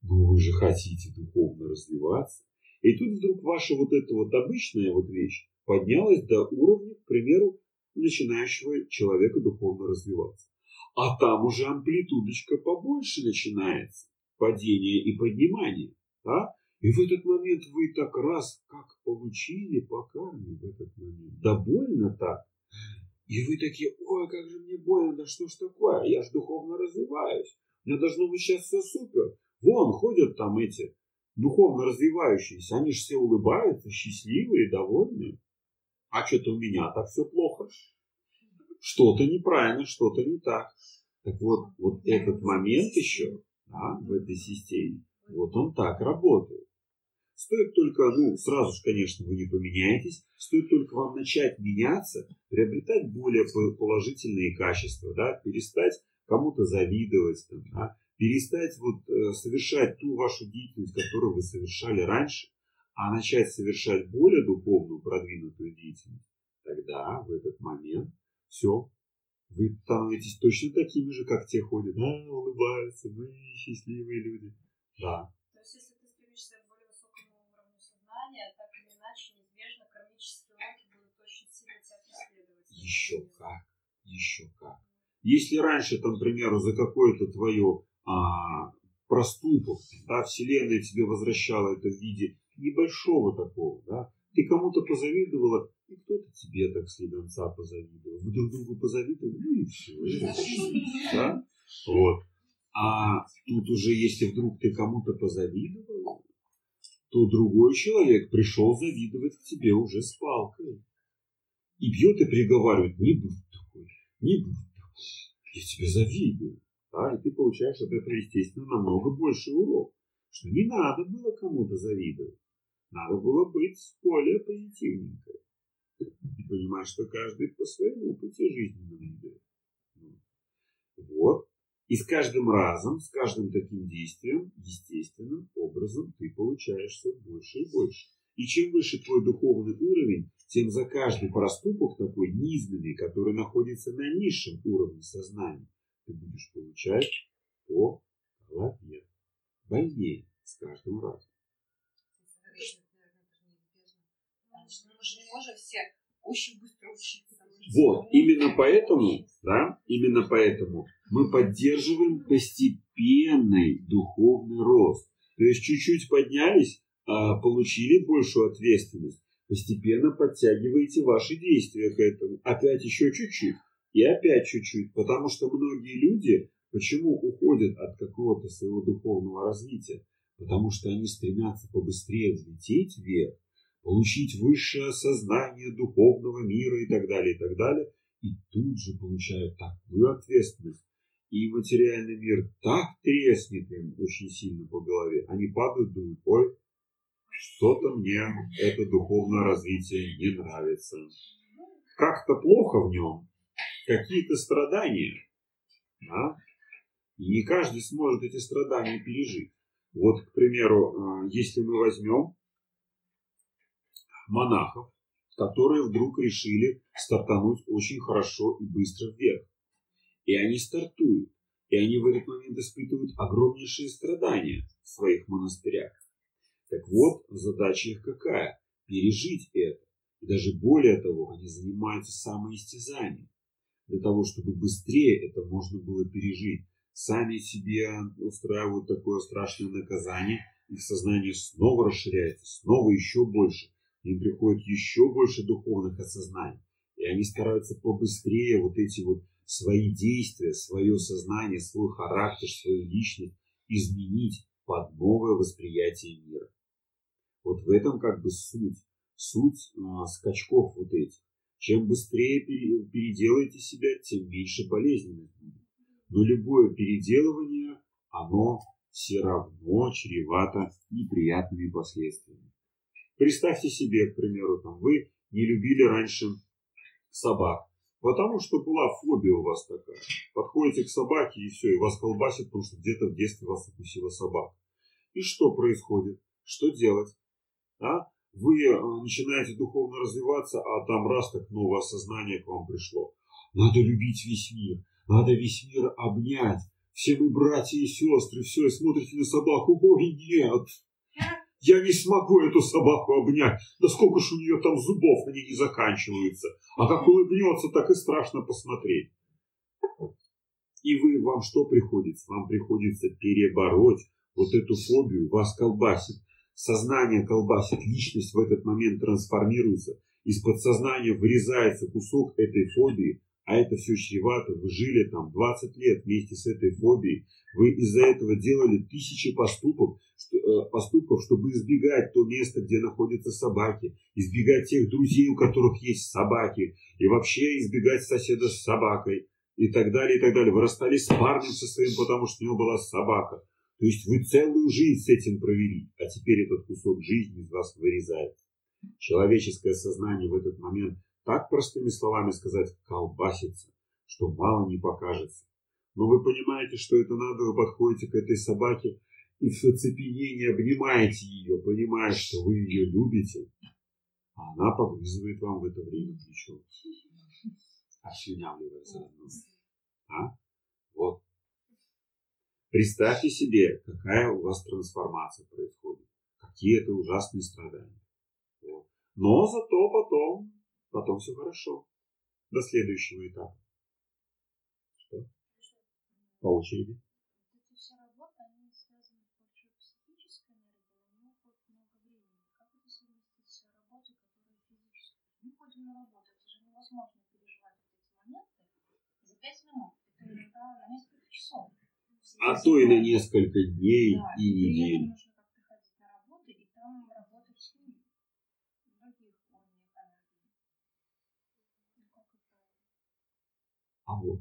Но вы же хотите духовно развиваться. И тут вдруг ваша вот эта вот обычная вот вещь поднялась до уровня, к примеру, начинающего человека духовно развиваться. А там уже амплитудочка побольше начинается. Падение и поднимание. Да? И в этот момент вы так раз, как получили по карме в этот момент. Да больно так. И вы такие, ой, как же мне больно, да что ж такое, я же духовно развиваюсь. У меня должно быть сейчас все супер. Вон ходят там эти духовно развивающиеся, они же все улыбаются, счастливые, довольные. А что-то у меня так все плохо. Что-то неправильно, что-то не так. Так вот, вот этот момент еще да, в этой системе, вот он так работает. Стоит только, ну, сразу же, конечно, вы не поменяетесь, стоит только вам начать меняться, приобретать более положительные качества, да, перестать кому-то завидовать, там, да, перестать вот э, совершать ту вашу деятельность, которую вы совершали раньше, а начать совершать более духовную, продвинутую деятельность, тогда в этот момент все, вы становитесь точно такими же, как те ходят. А, улыбаются, мы счастливые люди. Да. То есть, если ты стремишься к более высокому уровню сознания, так или иначе, неизбежно кармические уроки будут очень сильно тебя преследовать. Еще как, еще как. Если раньше, там, к примеру, за какое-то твое а, проступок, да, Вселенная тебе возвращала это в виде небольшого такого, да, ты кому-то позавидовала, и кто-то тебе так слегонца позавидовал. Вы друг другу позавидовали, ну и все. Да? Вот. А тут уже, если вдруг ты кому-то позавидовал, то другой человек пришел завидовать к тебе уже с палкой. И бьет и приговаривает, не будь такой, не будь такой, я тебе завидую. Да? И ты получаешь от этого, естественно, намного больше урок. Что не надо было кому-то завидовать. Надо было быть более позитивненькой. И понимать, что каждый по своему пути жизненному идет. Вот. И с каждым разом, с каждым таким действием, естественным образом ты получаешь все больше и больше. И чем выше твой духовный уровень, тем за каждый проступок такой низменный, который находится на низшем уровне сознания, ты будешь получать по голове. Больнее с каждым разом. Мы же не можем все очень быстро учиться. Вот, именно поэтому, да, именно поэтому мы поддерживаем постепенный духовный рост. То есть чуть-чуть поднялись, а получили большую ответственность, постепенно подтягиваете ваши действия к этому. Опять еще чуть-чуть и опять чуть-чуть. Потому что многие люди, почему уходят от какого-то своего духовного развития? Потому что они стремятся побыстрее взлететь вверх, получить высшее осознание духовного мира и так далее, и так далее. И тут же получают такую ответственность. И материальный мир так треснет им очень сильно по голове. Они падают, думают, ой, что-то мне это духовное развитие не нравится. Как-то плохо в нем, какие-то страдания. Да? И не каждый сможет эти страдания пережить. Вот, к примеру, а, если мы возьмем монахов, которые вдруг решили стартануть очень хорошо и быстро вверх. И они стартуют, и они в этот момент испытывают огромнейшие страдания в своих монастырях. Так вот, задача их какая? Пережить это. И даже более того, они занимаются самоистязанием. Для того, чтобы быстрее это можно было пережить. Сами себе устраивают такое страшное наказание, их сознание снова расширяется, снова еще больше им приходит еще больше духовных осознаний. И они стараются побыстрее вот эти вот свои действия, свое сознание, свой характер, свою личность изменить под новое восприятие мира. Вот в этом как бы суть, суть а, скачков вот этих. Чем быстрее переделаете себя, тем меньше болезненность будет. Но любое переделывание, оно все равно чревато неприятными последствиями. Представьте себе, к примеру, там, вы не любили раньше собак, потому что была фобия у вас такая. Подходите к собаке и все, и вас колбасит, потому что где-то в детстве вас укусила собака. И что происходит? Что делать? А? Вы э, начинаете духовно развиваться, а там раз так новое осознание к вам пришло. Надо любить весь мир, надо весь мир обнять. Все мы братья и сестры, все, и смотрите на собаку, ой, нет, я не смогу эту собаку обнять. Да сколько ж у нее там зубов, они не заканчиваются. А как улыбнется, так и страшно посмотреть. И вы, вам что приходится? Вам приходится перебороть вот эту фобию, вас колбасит. Сознание колбасит, личность в этот момент трансформируется. Из подсознания вырезается кусок этой фобии, а это все чревато. Вы жили там 20 лет вместе с этой фобией. Вы из-за этого делали тысячи поступков, что, э, поступков, чтобы избегать то место, где находятся собаки, избегать тех друзей, у которых есть собаки, и вообще избегать соседа с собакой, и так далее, и так далее. Вы расстались с парнем со своим, потому что у него была собака. То есть вы целую жизнь с этим провели, а теперь этот кусок жизни из вас вырезается. Человеческое сознание в этот момент так простыми словами сказать колбасится, что мало не покажется. Но вы понимаете, что это надо, вы подходите к этой собаке и в оцепенении обнимаете ее, понимая, что вы ее любите, а она погрызывает вам в это время плечо. Ослюнявливая заодно. А? Вот. Представьте себе, какая у вас трансформация происходит. Какие это ужасные страдания. Но зато потом, потом все хорошо. До следующего этапа. Что? По очереди. Невозможно переживать эти моменты за минут. Это иногда на несколько часов. А то и на несколько дней Да, и недель. нужно как-то ходить на работу и там работать с ними. Многих уровнях энергии. Ну, как это? А вот.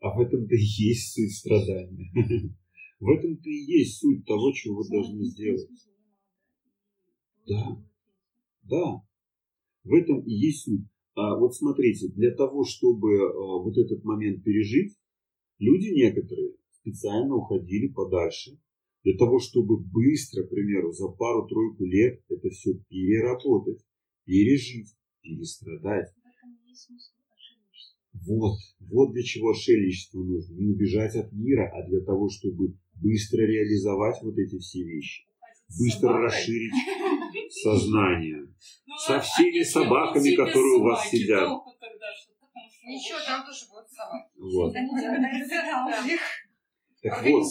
А в этом-то и есть суть страдания. В этом-то и есть суть того, чего вы должны сделать. Да. Да, в этом и есть суть. А вот смотрите, для того, чтобы э, вот этот момент пережить, люди некоторые специально уходили подальше, для того, чтобы быстро, к примеру, за пару-тройку лет это все переработать, пережить, перестрадать. В этом есть смысл. Вот, вот для чего отшельничество нужно. Не убежать от мира, а для того, чтобы быстро реализовать вот эти все вещи. Быстро расширить сознание. Ну, Со а- всеми собаками, которые у вас сидят. Ничего, там тоже будут собаки. Вот. Так вот,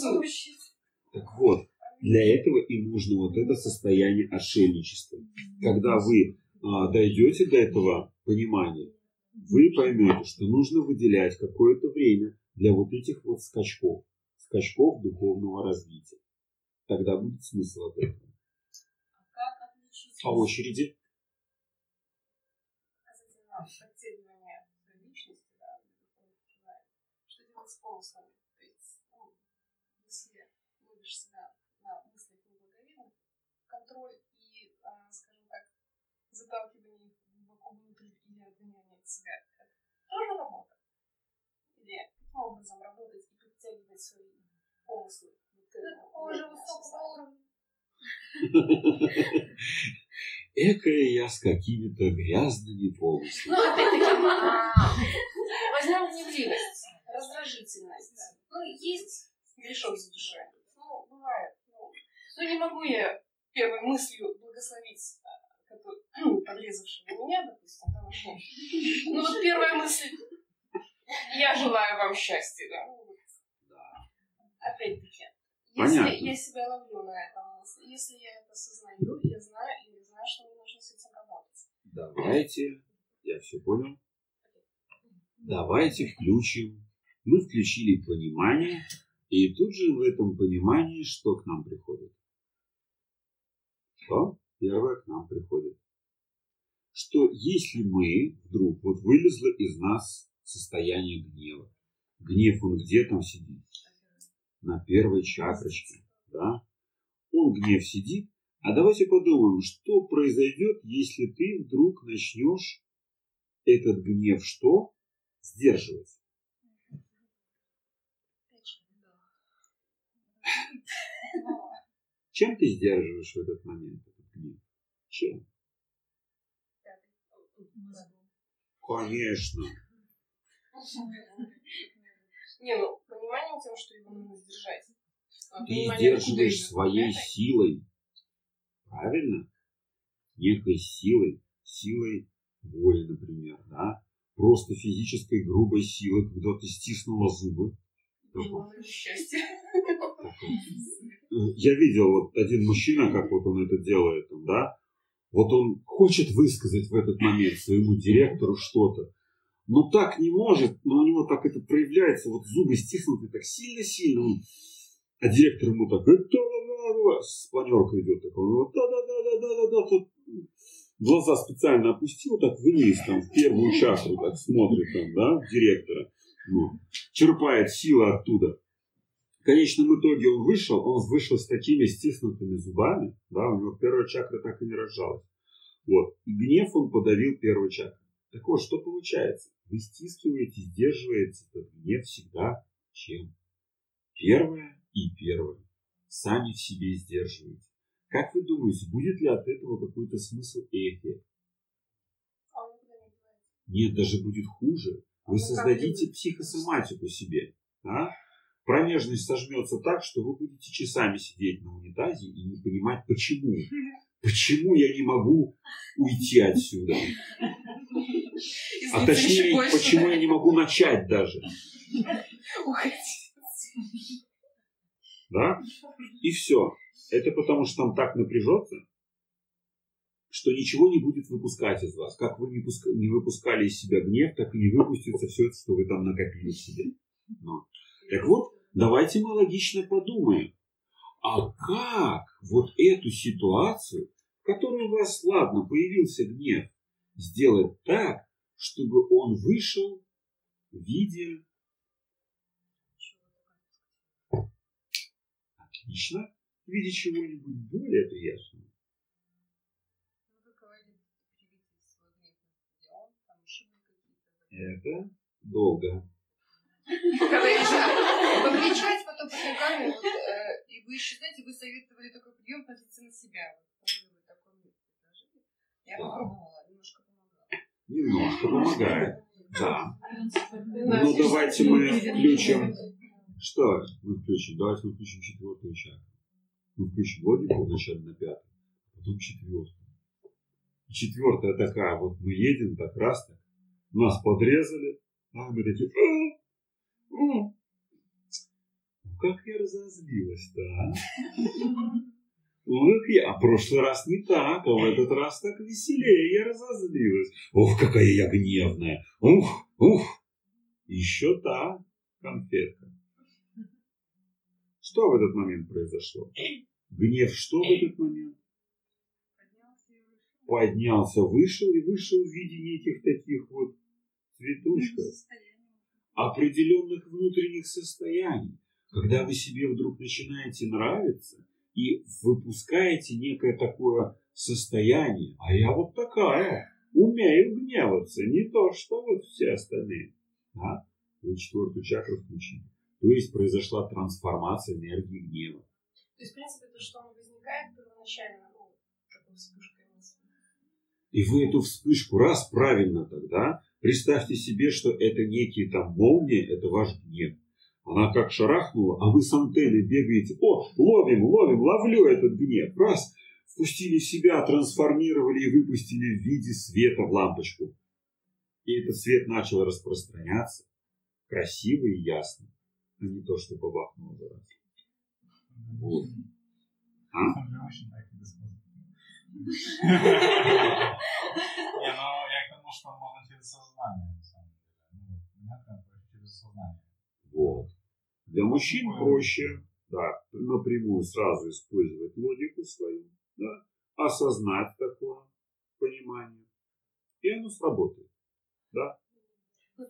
так вот, для этого и нужно вот это состояние отшельничества. Когда вы а, дойдете до этого понимания, вы поймете, что нужно выделять какое-то время для вот этих вот скачков, скачков духовного развития. Тогда будет смысл от этого. Как отличить? По очереди. касательно подтягивания своей личности, да, что делать с помыслами? То есть, ну, если ловишь себя на мыслях неблаговидных, контроль и, а, скажем так, заталкивание их глубоко внутрь или отгоняние от себя, это тоже работа? Или каким образом работать и подтягивать свои помыслы? Такого высокого уровня. Экая я с какими-то грязными помыслами. Ну, опять-таки, возьмем раздражительность. Ну, есть грешок за душой. Ну, бывает. Ну, ну, не могу я первой мыслью благословить какой- подрезавшего меня, допустим, да, ну, ну, вот первая мысль, я желаю вам счастья, да. Вот. Опять-таки, если Понятно. я себя ловлю на этом если я это осознаю, я знаю, или знаю, что мне нужно с этим работать. Давайте, я все понял. Давайте включим. Мы включили понимание, и тут же в этом понимании что к нам приходит? Что? Первое к нам приходит. Что если мы вдруг, вот вылезло из нас состояние гнева. Гнев, он где там сидит? На первой чакрочке, да? Он гнев сидит, а давайте подумаем, что произойдет, если ты вдруг начнешь этот гнев что? Сдерживать. Чем ты сдерживаешь в этот момент этот гнев? Чем? Конечно. Не, ну, пониманием тем, что его нужно сдержать. А Ты понимание, сдерживаешь своей силой. Правильно? Некой силой. Силой воли, например, да? Просто физической грубой силой, когда ты стиснула зубы. Я видел вот один мужчина, как вот он это делает, да? Вот он хочет высказать в этот момент своему директору что-то, но так не может, но у него так это проявляется, вот зубы стиснуты так сильно-сильно, а директор ему так, с планеркой идет, так он вот да-да-да-да-да-да, тут глаза специально опустил, так вниз, там, в первую чакру, так смотрит там, да, директора, ну, черпает силы оттуда. В конечном итоге он вышел, он вышел с такими стиснутыми зубами, да, у него первая чакра так и не разжалась. Вот. И гнев он подавил первую чакру. Так вот, что получается? Вы стискиваете, сдерживаете этот гнев всегда чем? Первое и первое. Сами в себе сдерживаете. Как вы думаете, будет ли от этого какой-то смысл и эффект? А не. Нет, даже будет хуже. Вы создадите психосоматику себе. Да? Промежность сожмется так, что вы будете часами сидеть на унитазе и не понимать, почему. Почему я не могу уйти отсюда? А точнее, почему я не могу начать даже. Да? И все. Это потому, что там так напряжется, что ничего не будет выпускать из вас. Как вы не, пуска... не выпускали из себя гнев, так и не выпустится все, что вы там накопили в себе. Но. Так вот, давайте мы логично подумаем. А как вот эту ситуацию, в которой у вас, ладно, появился гнев, сделать так, чтобы он вышел в виде... Отлично. В виде чего-нибудь более приятного. Это долго. Покричать потом под ногами, вот, э, и вы считаете, вы советовали такой прием позиции на себя. Я попробовала, немножко помогла. Немножко помогает. Да. Ну давайте мы включим. Что мы включим? Давайте мы включим четвертую чакру. Мы включим логику вначале на пятую, потом четвертую. Четвертая такая, вот мы едем так раз так, нас подрезали, а мы такие, ну, как я разозлилась-то, а? Ох, я, а прошлый раз не так, а в этот раз так веселее я разозлилась. Ох, какая я гневная. Ух, ух. Еще та конфетка. Что в этот момент произошло? Гнев что в этот момент? Поднялся, вышел и вышел в виде неких таких вот цветочков. Определенных внутренних состояний. Когда вы себе вдруг начинаете нравиться и выпускаете некое такое состояние. А я вот такая, умею гневаться, не то, что вот все остальные. А? Вы четвертую чакру включили. То есть произошла трансформация энергии гнева. То есть, в принципе, то, что он возникает первоначально, ну, такой вспышкой. И вы эту вспышку, раз правильно тогда, представьте себе, что это некие там молнии, это ваш гнев. Она как шарахнула, а вы с антенной бегаете. О, ловим, ловим, ловлю этот гнев. Раз, впустили в себя, трансформировали и выпустили в виде света в лампочку. И этот свет начал распространяться красиво и ясно а не то, что бабахнуло за раз. Вот. А? Не, ну я к тому, что можно через сознание, на самом деле. Ну, понятно, через сознание. Вот. Для мужчин проще, да, напрямую сразу использовать логику свою, да, осознать такое понимание, и оно сработает, да.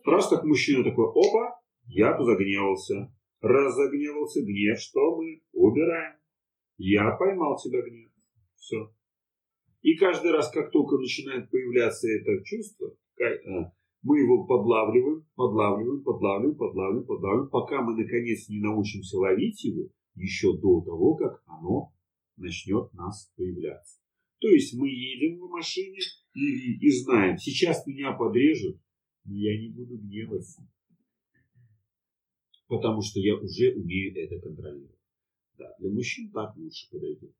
Раз так мужчина такой, опа, я загневался. Разогневался гнев. Что мы? Убираем. Я поймал тебя гнев. Все. И каждый раз, как только начинает появляться это чувство, мы его подлавливаем, подлавливаем, подлавливаем, подлавливаем, подлавливаем, пока мы наконец не научимся ловить его еще до того, как оно начнет нас появляться. То есть мы едем в машине и, и знаем, сейчас меня подрежут, но я не буду гневаться потому что я уже умею это контролировать. Да, для мужчин так лучше подойдет.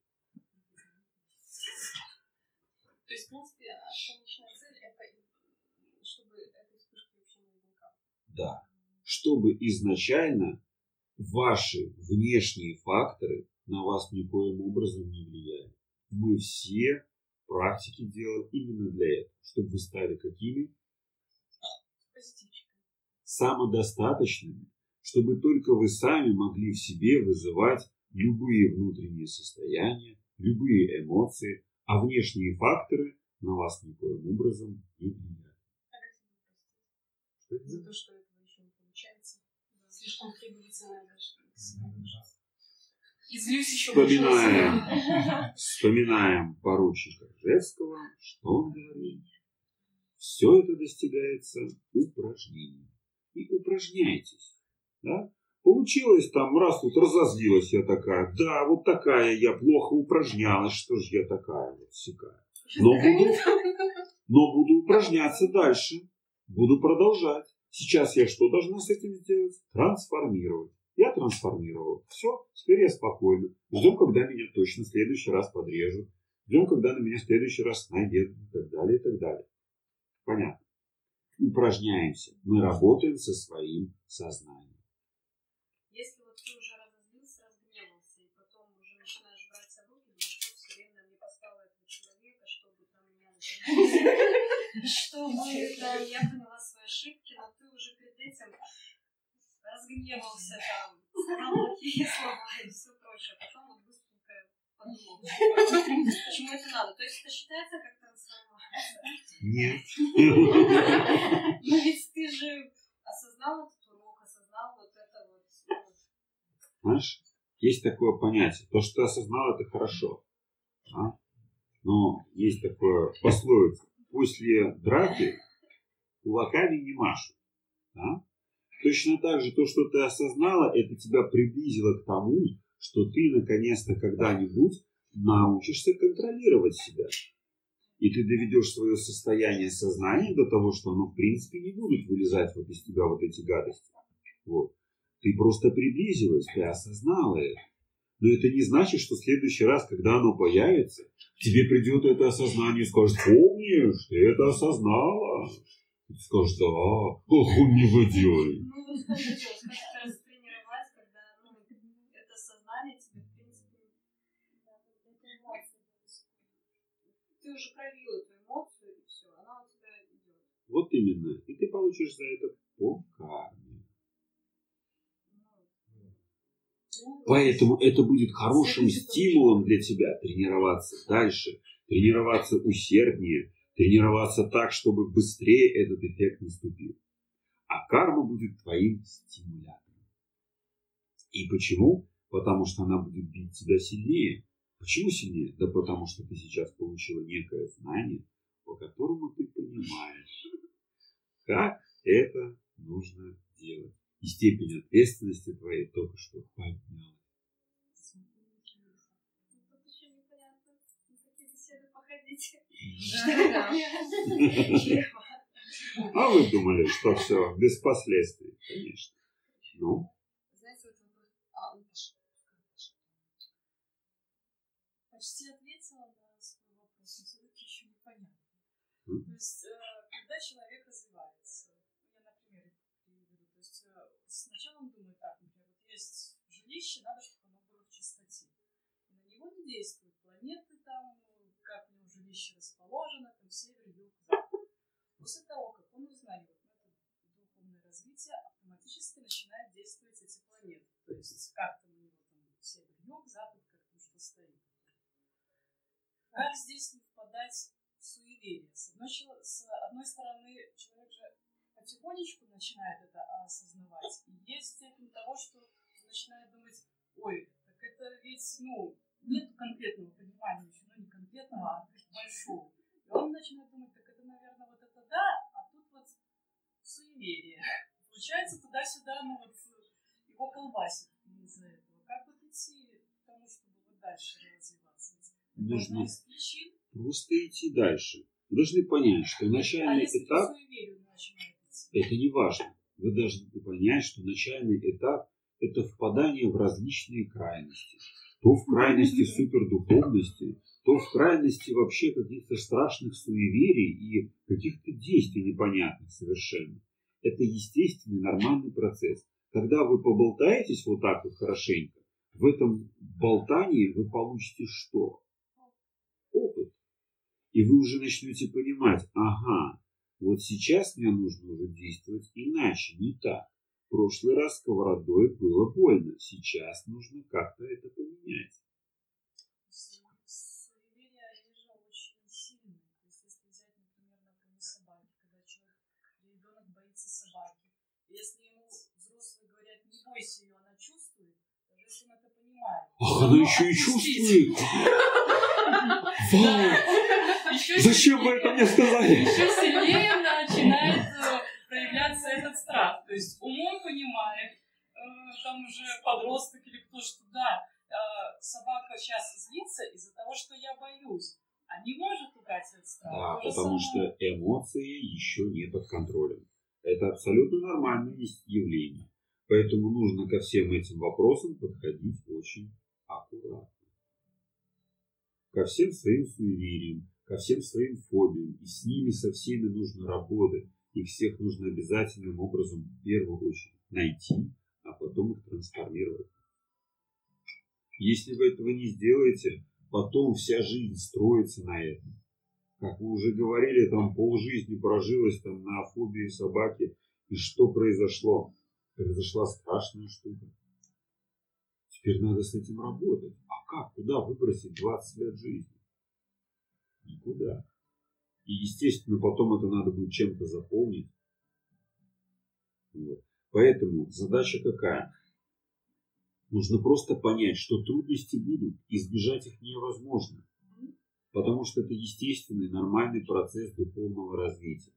То есть, в принципе, конечная цель это, чтобы этой вспышки вообще не возникало. Да. Чтобы изначально ваши внешние факторы на вас никоим образом не влияли. Мы все практики делаем именно для этого, чтобы вы стали какими? Самодостаточными, чтобы только вы сами могли в себе вызывать любые внутренние состояния, любые эмоции, а внешние факторы на вас никоим образом не влияют. За то, что получается. Слишком требовательно И злюсь еще Вспоминаем, вспоминаем поручика Жевского, что он говорит. Все это достигается упражнением. И упражняйтесь. Да? Получилось там, раз тут разозлилась я такая, да, вот такая я плохо упражнялась, что же я такая вот всякая. Но буду, но буду упражняться дальше. Буду продолжать. Сейчас я что должна с этим сделать? Трансформировать. Я трансформировал. Все, теперь я спокойно. Ждем, когда меня точно в следующий раз подрежут. Ждем, когда на меня в следующий раз наедут и так далее, и так далее. Понятно. Упражняемся. Мы работаем со своим сознанием. Если вот ты уже разозлился, разгневался, и потом уже начинаешь брать в руки, думаешь, что вселенная мне послала этого человека, чтобы там меня чтобы там я поняла свои ошибки, но ты уже перед этим разгневался там, сказал плохие слова и все прочее. Потом вот быстренько подумал, почему это надо. То есть это считается как трансформация. Нет. Но ведь ты же осознал этот урок, осознал вот это вот. Знаешь, есть такое понятие. То, что ты осознал, это хорошо. А? Но есть такое пословица. После драки кулаками не машут. Да? Точно так же то, что ты осознала, это тебя приблизило к тому, что ты наконец-то когда-нибудь научишься контролировать себя. И ты доведешь свое состояние сознания до того, что оно в принципе не будет вылезать вот из тебя вот эти гадости. Вот. Ты просто приблизилась, ты осознала это. Но это не значит, что в следующий раз, когда оно появится, тебе придет это осознание и скажет, помнишь, ты это осознала. И ты скажешь, да, ох, он не выделай. Ну, вот как это, как это растренировать, когда ну, это сознание тебе, в принципе, ты уже проявил эту эмоцию, и все, она у тебя идет. Вот именно. И ты получишь за это по карме. Поэтому это будет хорошим стимулом для тебя тренироваться дальше, тренироваться усерднее, тренироваться так, чтобы быстрее этот эффект наступил. А карма будет твоим стимулятором. И почему? Потому что она будет бить тебя сильнее. Почему сильнее? Да потому что ты сейчас получила некое знание, по которому ты понимаешь, как это нужно делать. И степень ответственности твоей только что поднялась. Тут еще непонятно, на какие беседы походить. А вы думали, что все без последствий? Конечно. Ну, Знаете, вот вопрос... А. Почти ответила на свой вопрос, но все-таки еще непонятно. Мгм. То есть, э, когда человек развивается, ну, я на примере приведу, то есть э, сначала он думает так, например, вот есть жилище, надо, чтобы оно было в чистоте. На него не действуют планеты там, ну, как у него жилище расположено, там север, юг, запад. После того, как он узнает метод духовное развитие, автоматически начинают действовать эти планеты. То есть как там у него там север, юг, запад, как там что стоит. Как здесь не впадать в суеверие? С одной, с одной стороны, человек же потихонечку начинает это осознавать. И есть степень того, что начинает думать, ой, так это ведь, ну, нет конкретного понимания еще, ну не конкретного, а большого. И он начинает думать, так это, наверное, вот это да, а тут вот суеверие. Получается, туда-сюда, ну вот его колбасит из-за этого. Как вот идти к тому, чтобы вот дальше развиваться? нужно причин. просто идти дальше. Вы должны понять, что А начальный если этап суеверию это не важно. Вы должны понять, что начальный этап – это впадание в различные крайности. То в крайности супердуховности, то в крайности вообще каких-то страшных суеверий и каких-то действий непонятных совершенно. Это естественный, нормальный процесс. Когда вы поболтаетесь вот так вот хорошенько, в этом болтании вы получите что? Опыт. И вы уже начнете понимать, ага, вот сейчас мне нужно уже действовать иначе, не так. В прошлый раз сковородой было больно, сейчас нужно как-то это поменять. Суеверия, они же очень сильные. То есть, если взять, например, на пример собаки, когда человек, ребенок боится собаки, если ему взрослые бойся ее, она чувствует, даже если он это понимает. Ах, она еще и чувствует! Вау! Зачем вы это мне сказали? еще сильнее начинает э, проявляться этот страх. То есть умом понимает, э, там уже подросток или кто что, да, э, собака сейчас злится из-за того, что я боюсь. А не может угасить страх. Да, потому самое- что эмоции еще не под контролем. Это абсолютно нормальное явление. Поэтому нужно ко всем этим вопросам подходить очень аккуратно. Ко всем своим суевериям, ко всем своим фобиям. И с ними со всеми нужно работать. Их всех нужно обязательным образом в первую очередь найти, а потом их трансформировать. Если вы этого не сделаете, потом вся жизнь строится на этом. Как вы уже говорили, там полжизни прожилось там на фобии собаки. И что произошло? Произошла страшная штука. Теперь надо с этим работать. А как? Куда выбросить 20 лет жизни? Никуда. И, естественно, потом это надо будет чем-то заполнить. Вот. Поэтому задача какая? Нужно просто понять, что трудности будут, избежать их невозможно. Потому что это естественный, нормальный процесс духовного развития.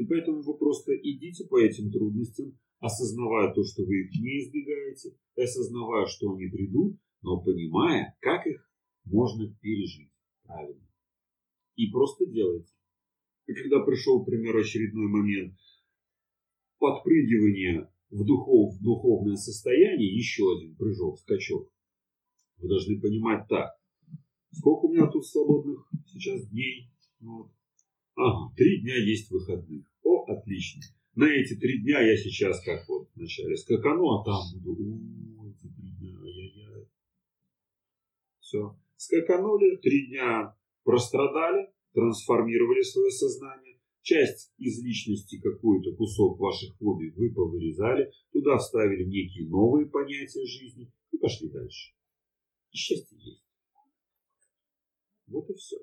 И поэтому вы просто идите по этим трудностям, осознавая то, что вы их не избегаете, осознавая, что они придут, но понимая, как их можно пережить правильно. И просто делайте. И когда пришел, к примеру, очередной момент подпрыгивания в, духов, в духовное состояние, еще один прыжок, скачок, вы должны понимать так. Сколько у меня тут свободных сейчас дней? Вот. Ага, три дня есть выходных. О, отлично. На эти три дня я сейчас, как вот вначале скакану, а там буду, о, эти три дня, ай-яй-яй. Все. Скаканули, три дня прострадали, трансформировали свое сознание. Часть из личности, какой-то кусок ваших хобби вы повырезали, туда вставили некие новые понятия жизни и пошли дальше. И счастье есть. Вот и все.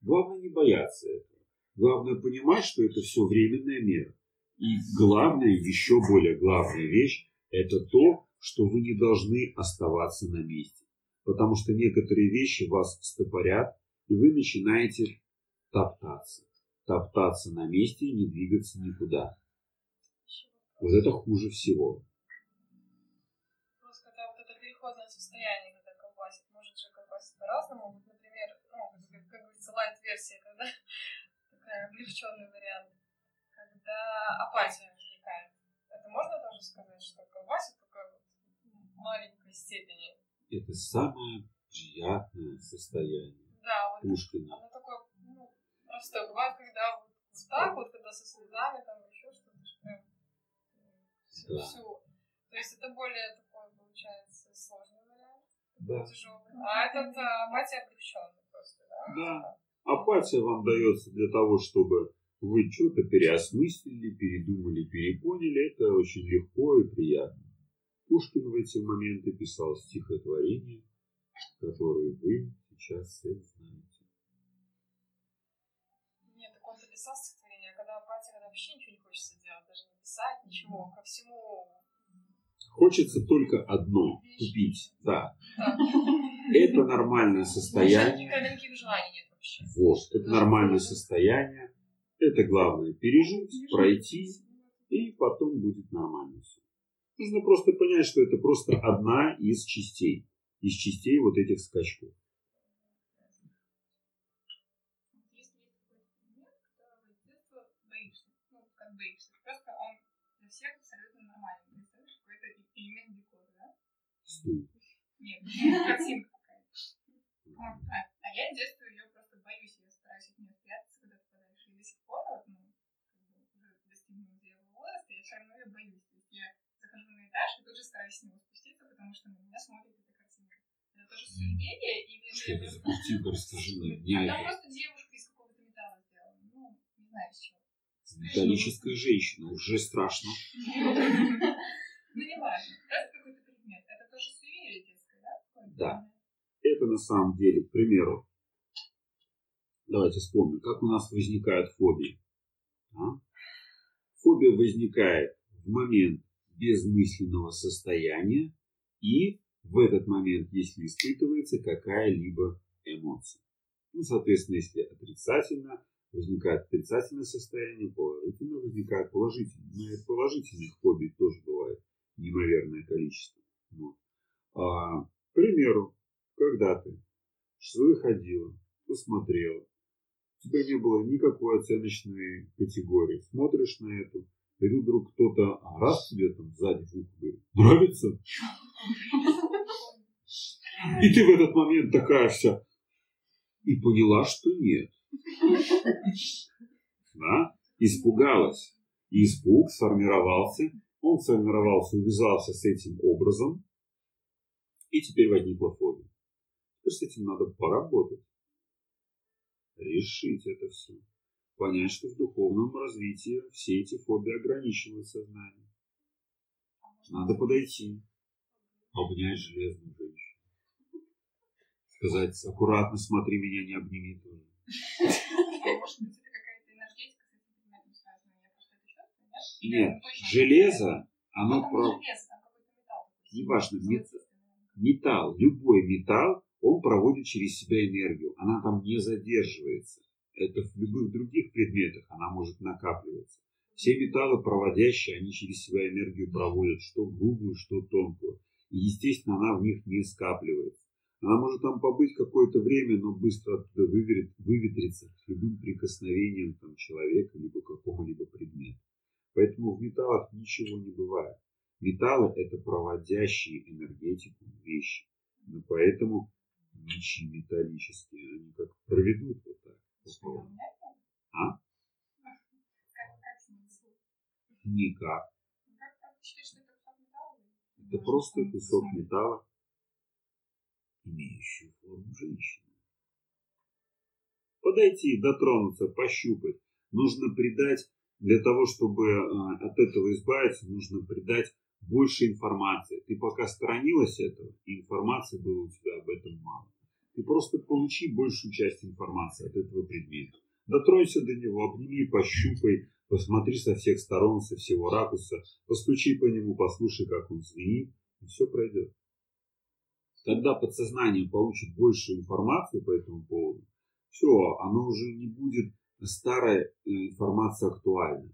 Главное не бояться этого. Главное понимать, что это все временная мера. И главное, еще более главная вещь, это то, что вы не должны оставаться на месте. Потому что некоторые вещи вас стопорят, и вы начинаете топтаться. Топтаться на месте и не двигаться никуда. Вот это хуже всего. Просто когда вот это переходное состояние, когда колбасит, может же колбасить по-разному. Вот, например, ну, как, говорится, лайт-версия, когда такая облегченный вариант, когда апатия возникает. Это можно тоже сказать, что колбасит только вот в маленькой степени? Это самое приятное состояние Да, вот Пушкина. оно такое, ну, простое. Бывает, когда вот так вот, когда со слезами, там еще что-то, что прям Да. всю. То есть это более такой, получается, сложный вариант, Да. тяжелый. А этот а, апатия облегченный просто, да? Да. Апатия вам дается для того, чтобы вы что-то переосмыслили, передумали, перепоняли. Это очень легко и приятно. Пушкин в эти моменты писал стихотворения, которые вы сейчас все знаете. Нет, так он написал стихотворение, а когда апатия, когда вообще ничего не хочется делать, даже не писать, ничего, ко всему. Хочется только одно – тупить. Да. Это нормальное состояние. Никаких желаний нет. Вот, это нормальное состояние. Это главное пережить, пройти, и потом будет нормально все. Нужно просто понять, что это просто одна из частей. Из частей вот этих скачков. Если есть какой-то предмет, которого с детства боишься, ну, как боишься, просто он для всех абсолютно нормальный. Представляешь, какой-то элемент декора, да? Стул. Нет, картинка какая-то. Вот, а, а я с детства ее просто боюсь, я стараюсь от нее спрятаться, когда попадаешь. И до сих пор, вот, ну, как бы уже достигнув зрелого возраста, я все равно ее боюсь. То есть я захожу на этаж и тут же стараюсь с него спуститься, потому что на меня смотрит эта картинка. Это тоже суеверие или Что это за картинка? Расскажи мне. Дня Там просто девушка из какого-то металла сделана. Ну, не знаю с чего. Металлическая женщина. Уже страшно. Ну, не важно. Это какой-то предмет. Это тоже суеверие детское, да? Да. Это на самом деле, к примеру, давайте вспомним, как у нас возникают фобии. А? Фобия возникает в момент безмысленного состояния и в этот момент, если испытывается какая-либо эмоция. Ну, соответственно, если отрицательно, возникает отрицательное состояние, положительно возникает положительное. Но и положительных фобий тоже бывает неимоверное количество. Вот. А, к примеру, когда ты что выходила, посмотрела. У тебя не было никакой оценочной категории. Смотришь на эту, и тут вдруг кто-то раз тебе там сзади в ухо говорит, нравится? И ты в этот момент такая вся, и поняла, что нет. Да? Испугалась. И испуг сформировался, он сформировался, увязался с этим образом, и теперь возникла фобия. Теперь с этим надо поработать. Решить это все. Понять, что в духовном развитии все эти фобии ограничивают сознание. Надо подойти, обнять железную женщину. Сказать, аккуратно смотри, меня не обними тоже. Нет? Железо, Ну, оно там про... Неважно, металл, любой металл, он проводит через себя энергию. Она там не задерживается. Это в любых других предметах она может накапливаться. Все металлы проводящие, они через себя энергию проводят, что грубую, что тонкую. И, естественно, она в них не скапливается. Она может там побыть какое-то время, но быстро оттуда выверит, выветрится с любым прикосновением там, человека, либо какому-либо предмету. Поэтому в металлах ничего не бывает. Металлы – это проводящие энергетику вещи. Но поэтому ничьи металлические, они как проведут вот так. Надо? А? Никак. Это просто кусок металла, имеющий форму женщины. Подойти, дотронуться, пощупать. Нужно придать, для того, чтобы э, от этого избавиться, нужно придать больше информации. Ты пока сторонилась этого, и информации было у тебя об этом мало. Ты просто получи большую часть информации от этого предмета. Дотронься до него, обними, пощупай, посмотри со всех сторон, со всего ракурса, постучи по нему, послушай, как он звенит, и все пройдет. Когда подсознание получит больше информации по этому поводу, все, оно уже не будет старая э, информация актуальна.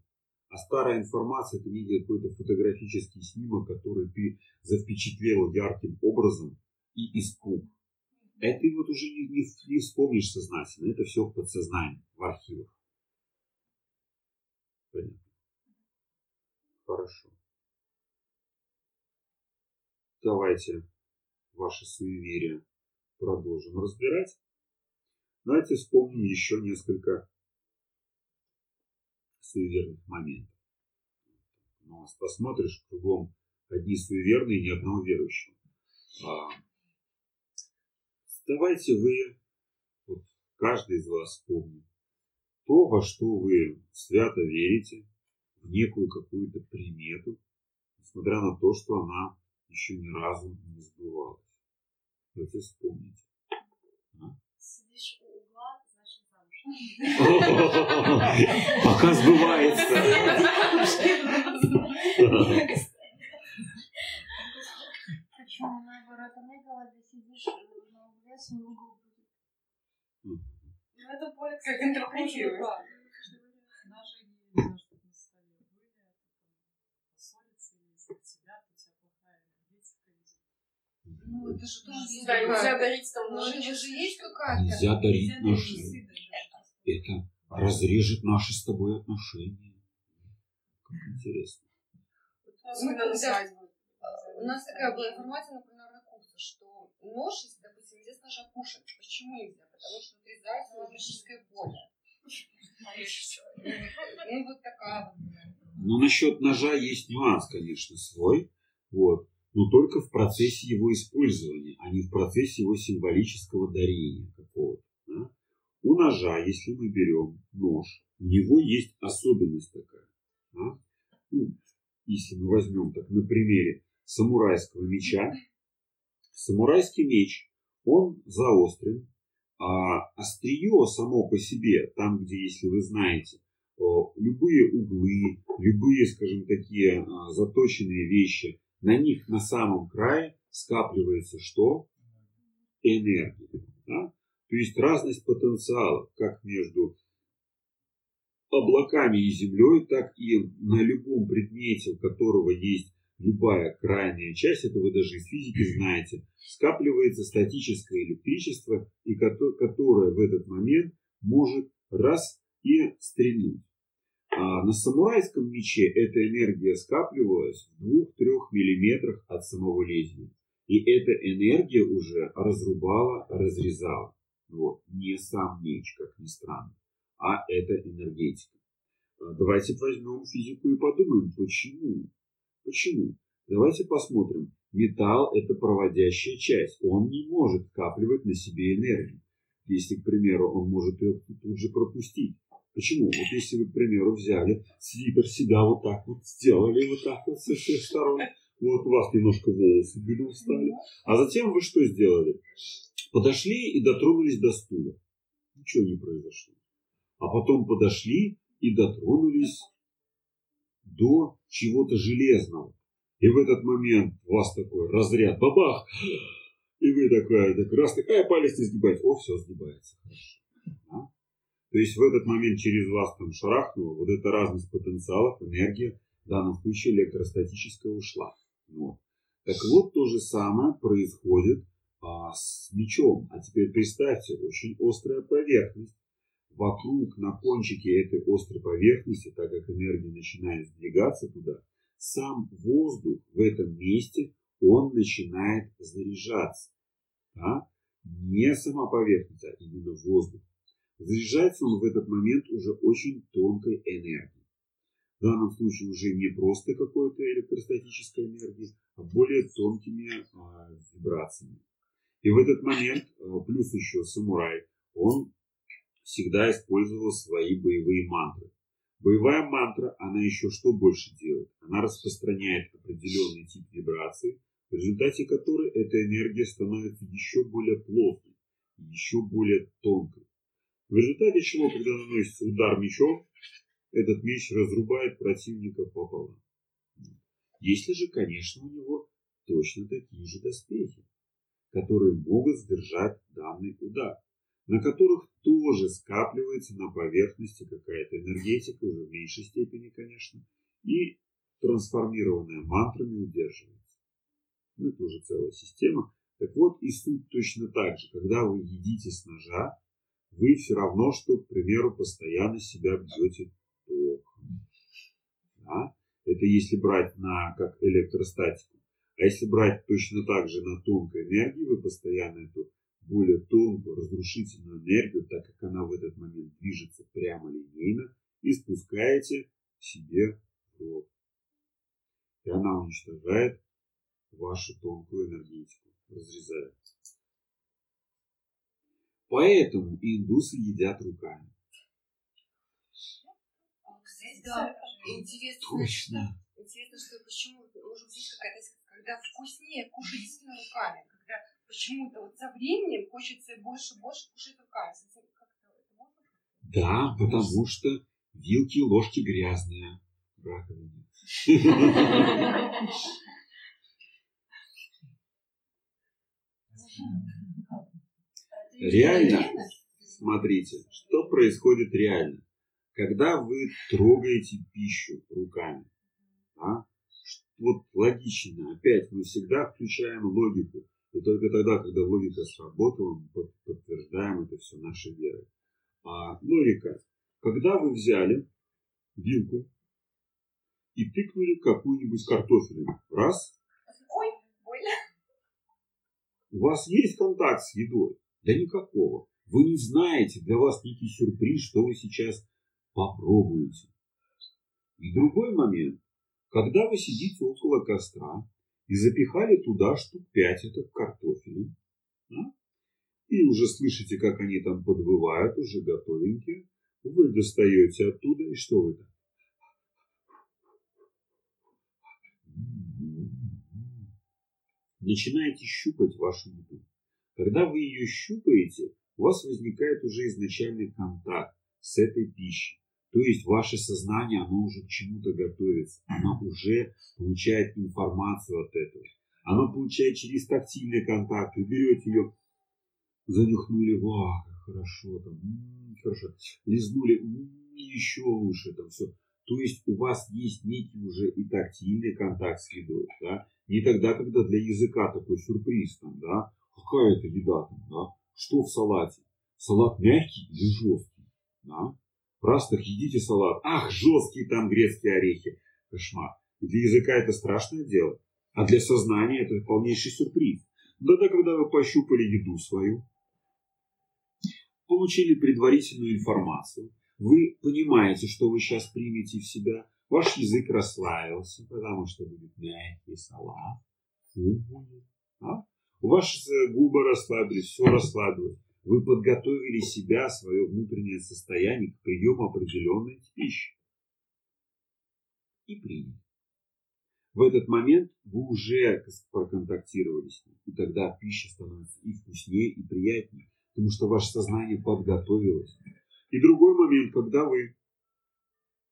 А старая информация это некий какой-то фотографический снимок, который ты запечатлел ярким образом и испуг. Это вот уже не, не, не вспомнишь сознательно. Это все в подсознании, в архивах. Понятно. Хорошо. Давайте ваши суеверия продолжим разбирать. Давайте вспомним еще несколько суеверных моментов. Ну, посмотришь, кругом одни суеверные, ни одного верующего. А, давайте вы, вот каждый из вас вспомнит, то, во что вы свято верите, в некую какую-то примету, несмотря на то, что она еще ни разу не сбывалась. Давайте вспомните. Сидишь у угла, значит замуж. Пока сбывается. Почему наоборот? А мне голове сидишь с угол будет. Ну это более, Как интерпретируешь? на Даже не знаю, что на столе были, а потом поссориться или из-за себя, то у тебя плохая энергетика. Ну, это же тоже есть Да, нельзя какая-то- дарить там Ну, ножи. это же есть какая-то... Нельзя дарить Нельзя даже. Это разрежет наши с тобой отношения. Как интересно. Особенно на Ну, да. У нас такая была информация, например, на курсе, что нож, если, с ножа кушать. Почему нельзя? Потому что отрезается логическое поле. Ну, вот такая вот. Ну, насчет ножа есть нюанс, конечно, свой. Вот. Но только в процессе его использования, а не в процессе его символического дарения какого-то. да. У ножа, если мы берем нож, у него есть особенность такая. да. Ну, если мы возьмем так на примере самурайского меча, самурайский меч, он заострен, а острие само по себе, там, где, если вы знаете, любые углы, любые, скажем, такие а, заточенные вещи, на них на самом крае скапливается что? Энергия. да? То есть разность потенциалов, как между облаками и землей, так и на любом предмете, у которого есть любая крайняя часть, это вы даже из физики знаете, скапливается статическое электричество, и которое в этот момент может раз и стрельнуть. А на самурайском мече эта энергия скапливалась в 2-3 миллиметрах от самого лезвия. И эта энергия уже разрубала, разрезала. Вот. Не сам меч, как ни странно, а это энергетика. А давайте возьмем физику и подумаем, почему. Почему? Давайте посмотрим. Металл – это проводящая часть. Он не может скапливать на себе энергию. Если, к примеру, он может ее тут же пропустить. Почему? Вот если вы, к примеру, взяли свитер себя вот так вот сделали, вот так вот со всех сторон, вот у вас немножко волосы были устали, а затем вы что сделали? Подошли и дотронулись до стула. Ничего не произошло. А потом подошли и дотронулись до чего-то железного. И в этот момент у вас такой разряд, бабах, и вы такая, так раз такая палец не сгибается. О, все сгибается. Хорошо. А? То есть в этот момент через вас там шарахнуло, вот эта разность потенциалов, энергия, в данном случае электростатическая ушла. Вот. Так вот, то же самое происходит а, с мечом. А теперь представьте, очень острая поверхность. Вокруг, на кончике этой острой поверхности, так как энергия начинает сдвигаться туда, сам воздух в этом месте, он начинает заряжаться. Да? Не сама поверхность, а именно воздух. Заряжается он в этот момент уже очень тонкой энергией. В данном случае уже не просто какой-то электростатической энергией, а более тонкими а, вибрациями. И в этот момент, а, плюс еще самурай, он всегда использовал свои боевые мантры. Боевая мантра, она еще что больше делает? Она распространяет определенный тип вибраций, в результате которой эта энергия становится еще более плотной, еще более тонкой. В результате чего, когда наносится удар мечом, этот меч разрубает противника пополам. Если же, конечно, у него точно такие же доспехи, которые могут сдержать данный удар, на которых тоже скапливается на поверхности какая-то энергетика, уже в меньшей степени, конечно, и трансформированная мантрами удерживается. Ну, это уже целая система. Так вот, и суть точно так же. Когда вы едите с ножа, вы все равно, что, к примеру, постоянно себя бьете током. Да? Это если брать на как электростатику. А если брать точно так же на тонкой энергии, вы постоянно эту более тонкую разрушительную энергию, так как она в этот момент движется прямо линейно, и спускаете себе в рот. И она уничтожает вашу тонкую энергетику, разрезает. Поэтому индусы едят руками. Кстати, да, интересно, Точно. интересно, что почему, может быть, какая-то, когда вкуснее кушать действительно руками, почему-то вот со временем хочется больше и больше кушать руками. Да, потому что вилки и ложки грязные. Реально, смотрите, что происходит реально. Когда вы трогаете пищу руками, а, вот логично, опять мы всегда включаем логику. И только тогда, когда логика сработала, мы подтверждаем это все нашей верой. А логика. Когда вы взяли вилку и тыкнули какую-нибудь картофелину. Раз. Ой, больно. У вас есть контакт с едой? Да никакого. Вы не знаете, для вас некий сюрприз, что вы сейчас попробуете. И другой момент. Когда вы сидите около костра и запихали туда штук пять этот картофелин, да? и уже слышите, как они там подвывают, уже готовенькие, вы достаете оттуда, и что вы там? Начинаете щупать вашу еду. Когда вы ее щупаете, у вас возникает уже изначальный контакт с этой пищей. То есть ваше сознание, оно уже к чему-то готовится. Оно уже получает информацию от этого. Оно получает через тактильный контакт. Вы берете ее, занюхнули, вау, хорошо, там, м-м, хорошо, лизнули, м-м, еще лучше, там все. То есть у вас есть некий уже и тактильный контакт с едой, да? Не тогда, когда для языка такой сюрприз там, да? Какая это еда там, да? Что в салате? Салат мягкий или жесткий, да? Так едите салат. Ах, жесткие там грецкие орехи. Кошмар. И для языка это страшное дело. А для сознания это полнейший сюрприз. Да-да, когда вы пощупали еду свою, получили предварительную информацию, вы понимаете, что вы сейчас примете в себя, ваш язык расслабился, потому что будет мягкий салат, фу будет, а? Ваши губы расслабились, все расслабилось. Вы подготовили себя, свое внутреннее состояние к приему определенной пищи. И приняли. В этот момент вы уже проконтактировали с ним. И тогда пища становится и вкуснее, и приятнее. Потому что ваше сознание подготовилось. И другой момент, когда вы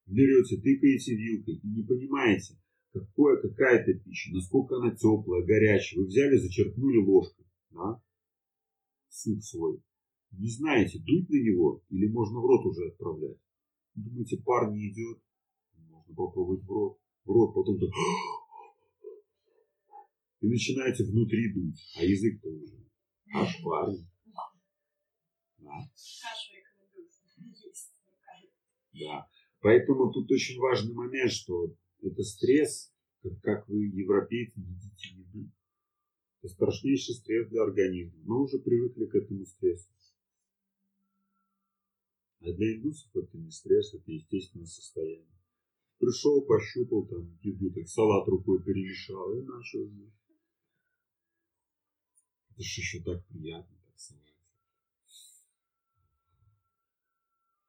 берете, тыкаете вилкой и не понимаете, какое, какая это пища, насколько она теплая, горячая. Вы взяли, зачерпнули ложкой. Да? Суп свой. Не знаете, дуть на него или можно в рот уже отправлять. Думаете, пар не идет? Можно попробовать в рот. В рот, потом так... И начинаете внутри дуть, а язык-то уже аж парень. Да. Да. Поэтому тут очень важный момент, что это стресс, как, как вы, европейцы, едите еду. Это страшнейший стресс для организма. Мы уже привыкли к этому стрессу. А для индусов это не стресс, это естественное состояние. Пришел, пощупал там еду, так салат рукой перемешал и начал есть. Это же еще так приятно, так салат.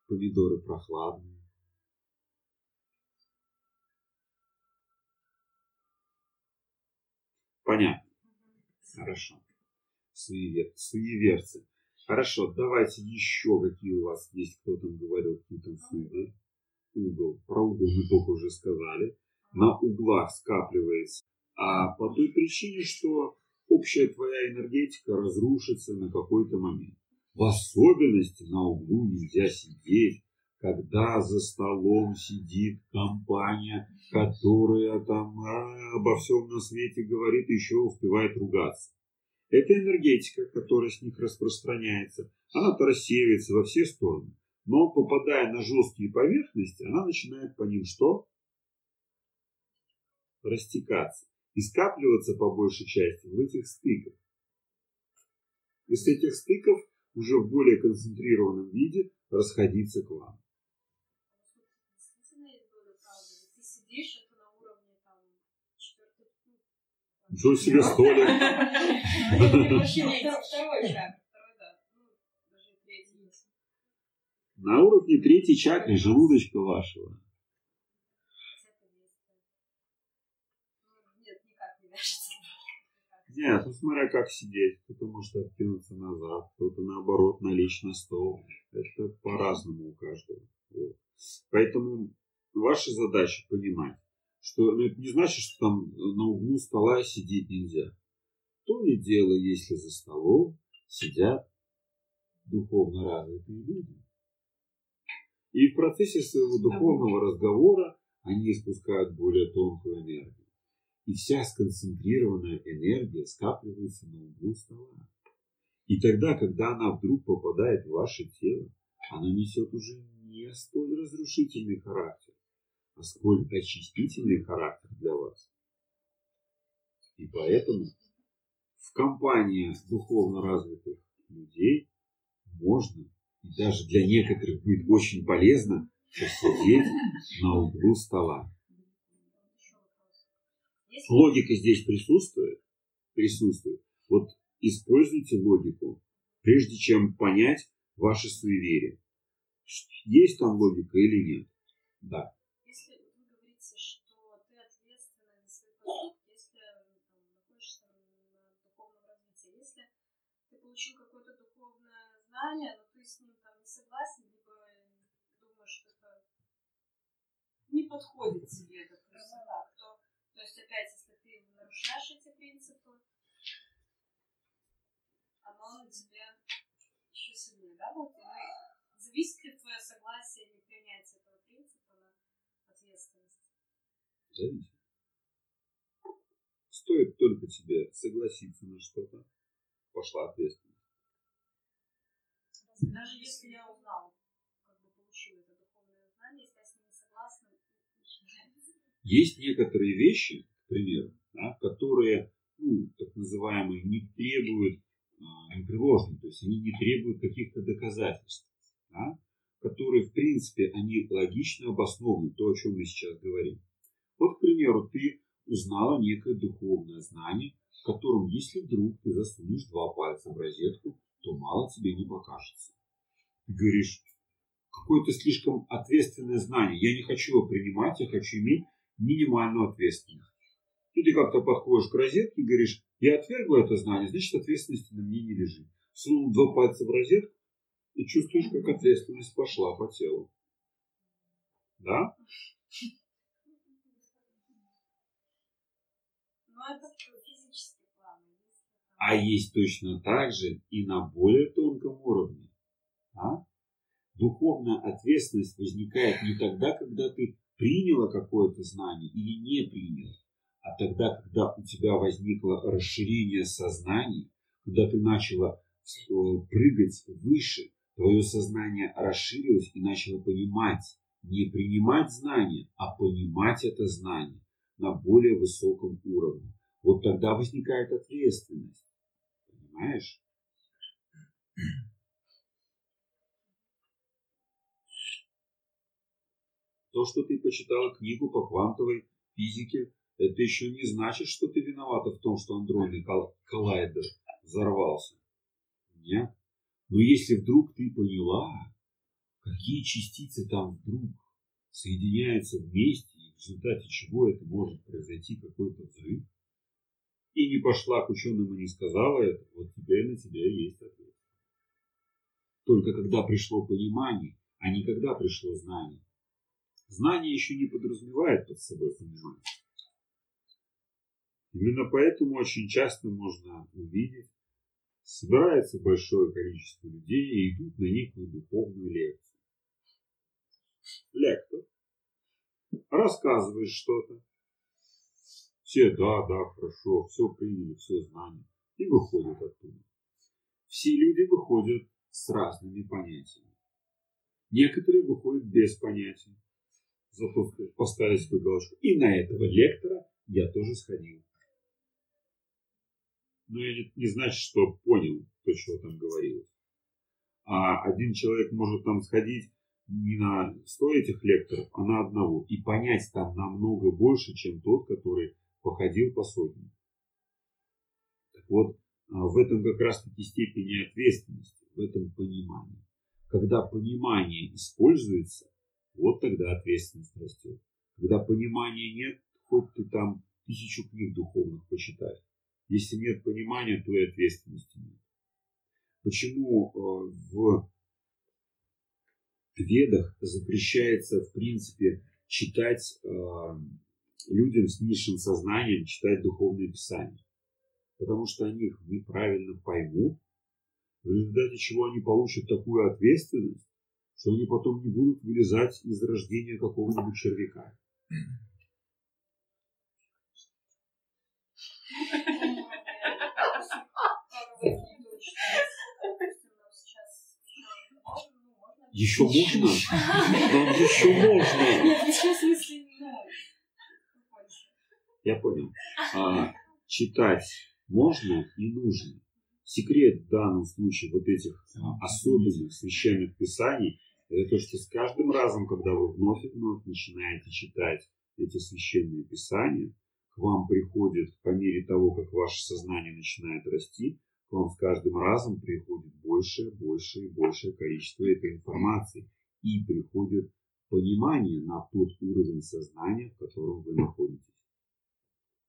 Помидоры прохладные. Понятно. Хорошо. Суевер... Суеверцы. Хорошо, давайте еще какие у вас есть, кто там говорил, какие там суеверия. Угол. Про угол мы только уже сказали. На углах скапливается. А по той причине, что общая твоя энергетика разрушится на какой-то момент. В особенности на углу нельзя сидеть, когда за столом сидит компания, которая там а, обо всем на свете говорит, еще успевает ругаться. Это энергетика, которая с них распространяется. Она-то рассеивается во все стороны. Но попадая на жесткие поверхности, она начинает по ним что? Растекаться. И скапливаться по большей части в этих стыках. И с этих стыков уже в более концентрированном виде расходиться к вам. Ничего себе столик. На уровне третьей чакры желудочка вашего. Нет, ну смотря как сидеть. Кто-то может откинуться назад, кто-то наоборот налечь на стол. Это по-разному у каждого. Вот. Поэтому ваша задача понимать, что ну, это не значит, что там на углу стола сидеть нельзя. То ли дело, если за столом сидят духовно развитые люди. И в процессе своего духовного разговора они испускают более тонкую энергию. И вся сконцентрированная энергия скапливается на углу стола. И тогда, когда она вдруг попадает в ваше тело, она несет уже не столь разрушительный характер, сколь очистительный характер для вас. И поэтому в компании духовно развитых людей можно, и даже для некоторых будет очень полезно, посидеть на углу стола. Логика здесь присутствует? Присутствует. Вот используйте логику, прежде чем понять ваши суеверия. Есть там логика или нет? Да. Знания, но ты с ним там не согласен, либо думаешь, что это не подходит тебе, просто так, то, то есть опять, если ты нарушаешь эти принципы, оно на тебе еще сильнее, да, вот, и зависит ли твое согласие или принятие этого принципа на, от Зависит. Стоит только тебе согласиться на что-то, пошла ответственность. Даже если я узнал, как бы получил это духовное знание, если я с ним не согласна, Есть некоторые вещи, к примеру, да, которые, ну, так называемые, не требуют непреложные, то есть они не требуют каких-то доказательств, да, которые, в принципе, они логично обоснованы, то, о чем мы сейчас говорим. Вот, к примеру, ты узнала некое духовное знание, в котором, если вдруг ты засунешь два пальца в розетку, то мало тебе не покажется. Ты говоришь, какое-то слишком ответственное знание, я не хочу его принимать, я хочу иметь минимальную ответственность. И ты как-то подходишь к розетке и говоришь, я отвергла это знание, значит ответственности на мне не лежит. Сунул два пальца в розетку и чувствуешь, как ответственность пошла по телу. Да? ну это. А есть точно так же и на более тонком уровне. А? Духовная ответственность возникает не тогда, когда ты приняла какое-то знание или не приняла, а тогда, когда у тебя возникло расширение сознания, когда ты начала э, прыгать выше, твое сознание расширилось и начало понимать, не принимать знания, а понимать это знание на более высоком уровне. Вот тогда возникает ответственность. Понимаешь? То, что ты почитала книгу по квантовой физике, это еще не значит, что ты виновата в том, что андроидный коллайдер взорвался. Нет. Но если вдруг ты поняла, какие частицы там вдруг соединяются вместе, и в результате чего это может произойти какой-то взрыв, и не пошла к ученым и не сказала это, вот теперь на тебя есть ответ. Только когда пришло понимание, а не когда пришло знание. Знание еще не подразумевает под собой понимание. Именно поэтому очень часто можно увидеть, собирается большое количество людей и идут на некую духовную лекцию. Лектор рассказывает что-то. Все, да, да, хорошо, все приняли, все знания. И выходят оттуда. Все люди выходят с разными понятиями. Некоторые выходят без понятий. Зато поставили свою галочку. И на этого лектора я тоже сходил но я не, значит, что понял то, что там говорилось. А один человек может там сходить не на 100 этих лекторов, а на одного. И понять там намного больше, чем тот, который походил по сотне. Так вот, а, в этом как раз таки степени ответственности, в этом понимании. Когда понимание используется, вот тогда ответственность растет. Когда понимания нет, хоть ты там тысячу книг духовных почитай. Если нет понимания, то и ответственности нет. Почему э, в ведах запрещается, в принципе, читать э, людям с низшим сознанием, читать духовные писания? Потому что они их неправильно поймут, в результате чего они получат такую ответственность, что они потом не будут вылезать из рождения какого-нибудь червяка. Еще можно? Нам еще можно. Я понял. А, читать можно и нужно. Секрет в данном случае вот этих особенных священных писаний, это то, что с каждым разом, когда вы вновь и вновь начинаете читать эти священные писания, к вам приходит, по мере того, как ваше сознание начинает расти, к вам с каждым разом приходит больше, больше и большее количество этой информации. И приходит понимание на тот уровень сознания, в котором вы находитесь.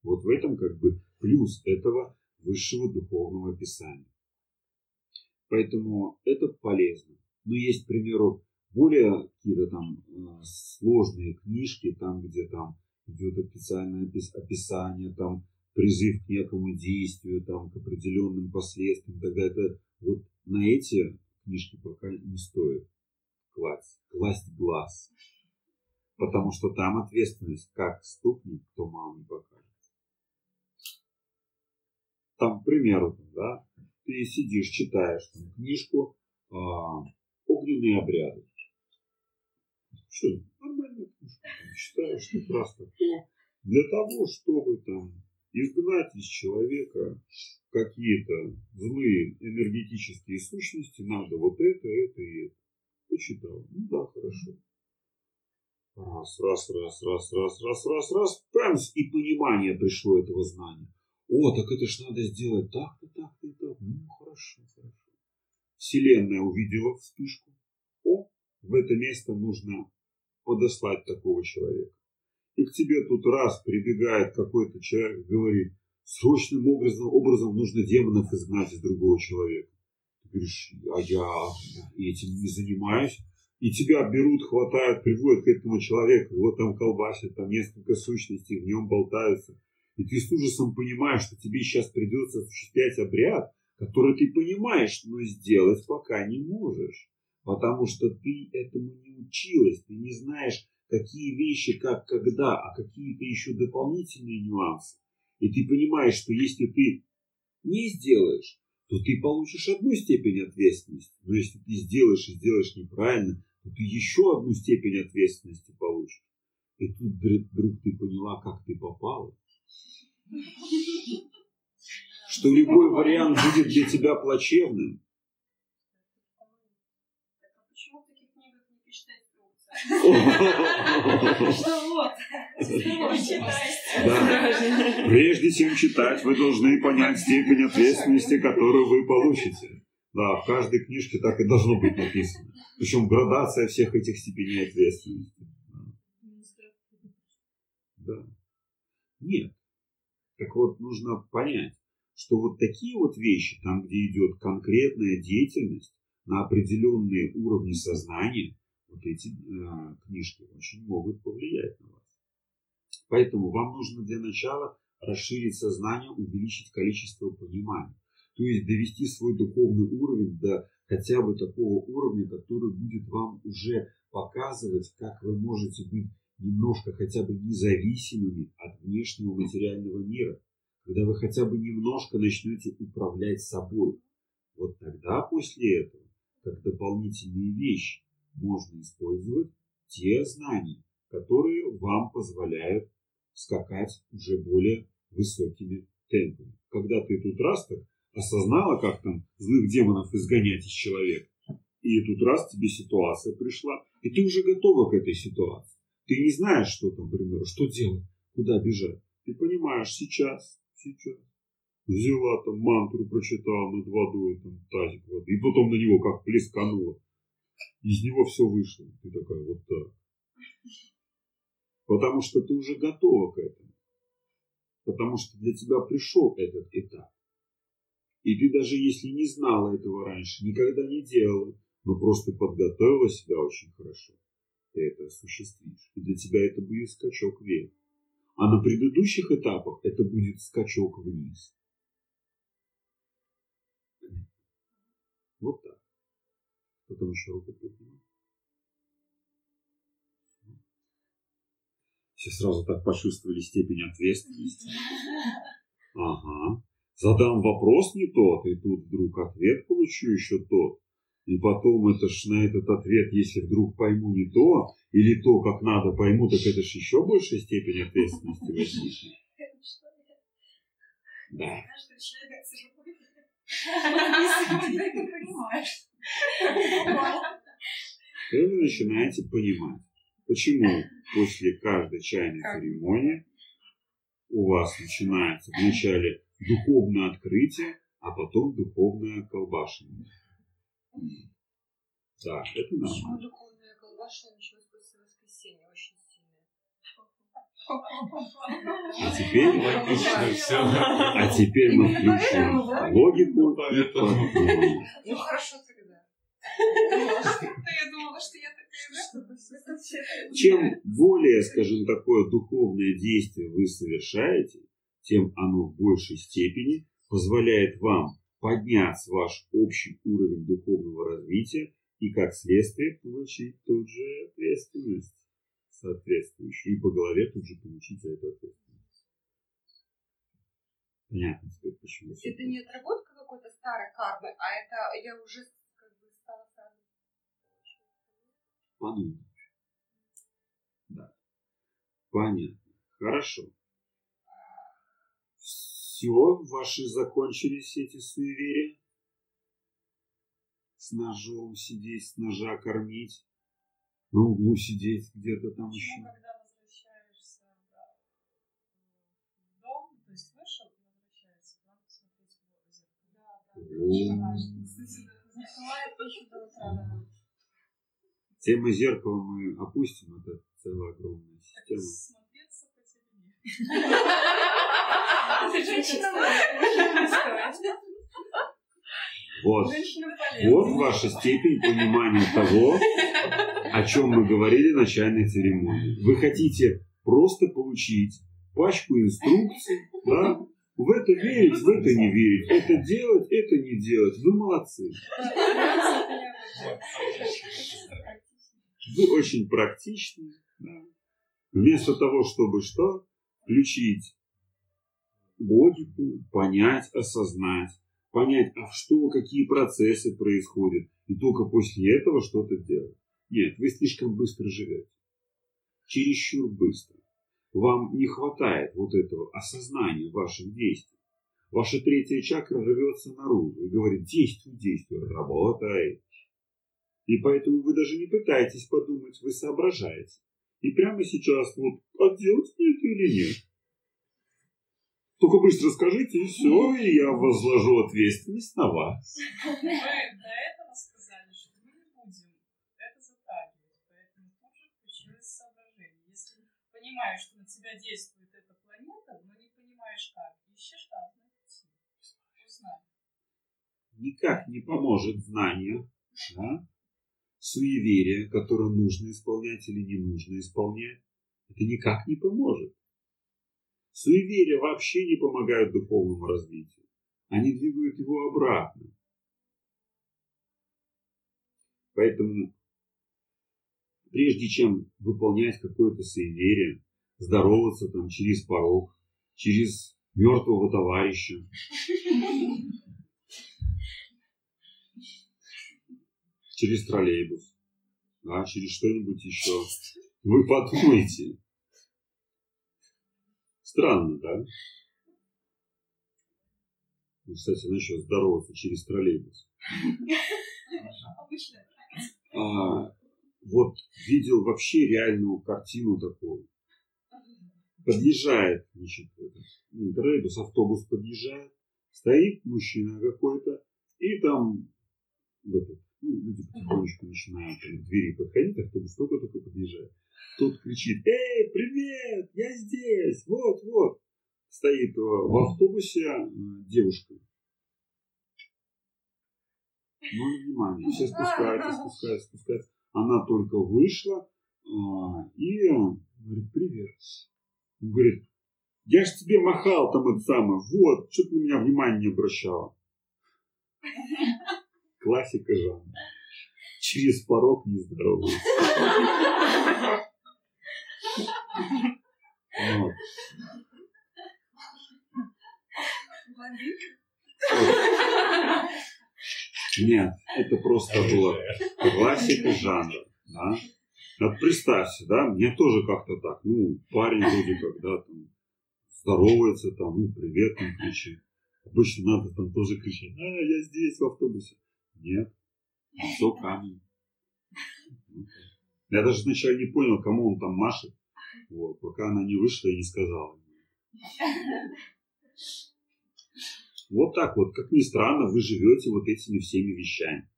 Вот в этом как бы плюс этого высшего духовного писания. Поэтому это полезно. Но есть, к примеру, более какие-то там э, сложные книжки, там, где там идет официальное описание, там призыв к некому действию, там, к определенным последствиям, тогда это вот на эти книжки пока не стоит класть, класть глаз. Потому что там ответственность как стукнет, кто мало не покажет. Там, к примеру, да, ты сидишь, читаешь там, книжку а, «Огненные обряды». Что, нормальная книжка, читаешь ты просто то, для того, чтобы там изгнать из человека какие-то злые энергетические сущности, надо вот это, это и это. Почитал. Ну да, хорошо. Раз, раз, раз, раз, раз, раз, раз, раз, пэмс, и понимание пришло этого знания. О, так это ж надо сделать так-то, так-то и так. Ну, хорошо, хорошо. Вселенная увидела вспышку. О, в это место нужно подослать такого человека. И к тебе тут раз прибегает какой-то человек, говорит, срочным образом, образом нужно демонов изгнать из другого человека. Ты говоришь, а я этим не занимаюсь и тебя берут, хватают, приводят к этому человеку, его там колбасят, там несколько сущностей в нем болтаются. И ты с ужасом понимаешь, что тебе сейчас придется осуществлять обряд, который ты понимаешь, но сделать пока не можешь. Потому что ты этому не училась, ты не знаешь, какие вещи, как, когда, а какие-то еще дополнительные нюансы. И ты понимаешь, что если ты не сделаешь, то ты получишь одну степень ответственности. Но если ты сделаешь и сделаешь неправильно, то ты еще одну степень ответственности получишь. И тут вдруг ты поняла, как ты попала. Что любой вариант будет для тебя плачевным. Да. Прежде чем читать, вы должны понять степень ответственности, которую вы получите. Да, в каждой книжке так и должно быть написано. Причем градация всех этих степеней ответственности. Да. Нет. Так вот, нужно понять, что вот такие вот вещи, там, где идет конкретная деятельность на определенные уровни сознания, вот эти э, книжки очень могут повлиять на вас. Поэтому вам нужно для начала расширить сознание, увеличить количество понимания. То есть довести свой духовный уровень до хотя бы такого уровня, который будет вам уже показывать, как вы можете быть немножко хотя бы независимыми от внешнего материального мира. Когда вы хотя бы немножко начнете управлять собой. Вот тогда после этого, как дополнительные вещи, можно использовать те знания, которые вам позволяют скакать уже более высокими темпами. Когда ты тут раз так осознала, как там злых демонов изгонять из человека, и тут раз тебе ситуация пришла, и ты уже готова к этой ситуации. Ты не знаешь, что там, к примеру, что делать, куда бежать. Ты понимаешь, сейчас, сейчас. Взяла там мантру, прочитала над водой, там тазик воды, и потом на него как плесканула из него все вышло. Ты такая, вот так. Потому что ты уже готова к этому. Потому что для тебя пришел этот этап. И ты даже если не знала этого раньше, никогда не делала, но просто подготовила себя очень хорошо, ты это осуществишь. И для тебя это будет скачок вверх. А на предыдущих этапах это будет скачок вниз. Вот так. Потом еще руку подниму. Все сразу так почувствовали степень ответственности. Ага. Задам вопрос не тот, и тут вдруг ответ получу еще тот. И потом это ж на этот ответ, если вдруг пойму не то, или то, как надо пойму, так это ж еще большая степень ответственности возникнет. Да. Вы начинаете понимать, почему после каждой чайной церемонии у вас начинается вначале духовное открытие, а потом духовное колбашение. Да, это нормально. Почему духовное колбашение началось после воскресенья? Очень. А теперь, а теперь мы включим логику и подумаем. Ну хорошо тогда. Я думала, что я такая, Чем более, скажем, такое духовное действие вы совершаете, тем оно в большей степени позволяет вам поднять ваш общий уровень духовного развития и, как следствие, получить тот же ответственность. соответствующую и по голове тут же получить за это ответственность. Понятно теперь, почему. То есть это не отработка какой-то старой кармы, а это я уже как бы стала сразу. Понятно. Да. Понятно. Хорошо. Все, ваши закончились эти суеверия? С ножом сидеть, с ножа кормить, на углу сидеть где-то там Почему, еще. когда возвращаешься да, в дом, то есть вышел и возвращаешься, надо посмотреть в зеркало. О, Бывает еще до утра, да. Тема зеркала мы опустим, это целая огромная система. смотреться по тебе. Женщина может сказать. Вот. Вот ваша степень понимания того, о чем мы говорили в начальной церемонии. Вы хотите просто получить пачку инструкций, да? В это верить, в это не верить, это делать, это не делать. Вы молодцы. Вы очень практичны. да. Вместо того, чтобы что? Включить логику, понять, осознать, понять, а что, какие процессы происходят, и только после этого что-то делать. Нет, вы слишком быстро живете. Чересчур быстро. Вам не хватает вот этого осознания ваших действий. Ваша третья чакра рвется наружу и говорит, действуй, действуй, работай. И поэтому вы даже не пытаетесь подумать, вы соображаете. И прямо сейчас вот, а делать мне это или нет? Только быстро скажите, и все, и я возложу ответственность на вас. Мы до этого сказали, что мы не будем это затрагивать, поэтому тут же включилось соображение. Если понимаешь, что на тебя действует эта планета, но не понимаешь как, ищи штатное пути. Узнай. Никак не поможет знание, да? Суеверие, которое нужно исполнять или не нужно исполнять. Это никак не поможет. Суеверия вообще не помогают духовному развитию. Они двигают его обратно. Поэтому, прежде чем выполнять какое-то суеверие, здороваться там через порог, через мертвого товарища, через троллейбус, да, через что-нибудь еще, вы подумайте. Странно, да? Ну, кстати, насчет здороваться через троллейбус. А, вот видел вообще реальную картину такую. Подъезжает, значит, ну, троллейбус, автобус подъезжает, стоит мужчина какой-то, и там в этот, ну, люди потихонечку начинают там, к двери подходить, автобус только-только подъезжает. Тот кричит, эй, привет, я здесь, вот, вот. Стоит э, в автобусе э, девушка. Ну, внимание, все спускаются, спускаются, спускаются. Она только вышла а, и э, говорит, привет. Он говорит, я ж тебе махал там это самое, вот, что ты на меня внимания не обращала. Классика жанра. Через порог не здоровается. Вот. Нет, это просто была классика жанра. Да? Вот представься, да, мне тоже как-то так, ну, парень вроде как, да, там, здоровается, там, ну, привет, там, кричит. Обычно надо там тоже кричать, а, я здесь, в автобусе. Нет, все камень. Я даже сначала не понял, кому он там машет, вот, пока она не вышла и не сказала. Вот так вот, как ни странно, вы живете вот этими всеми вещами.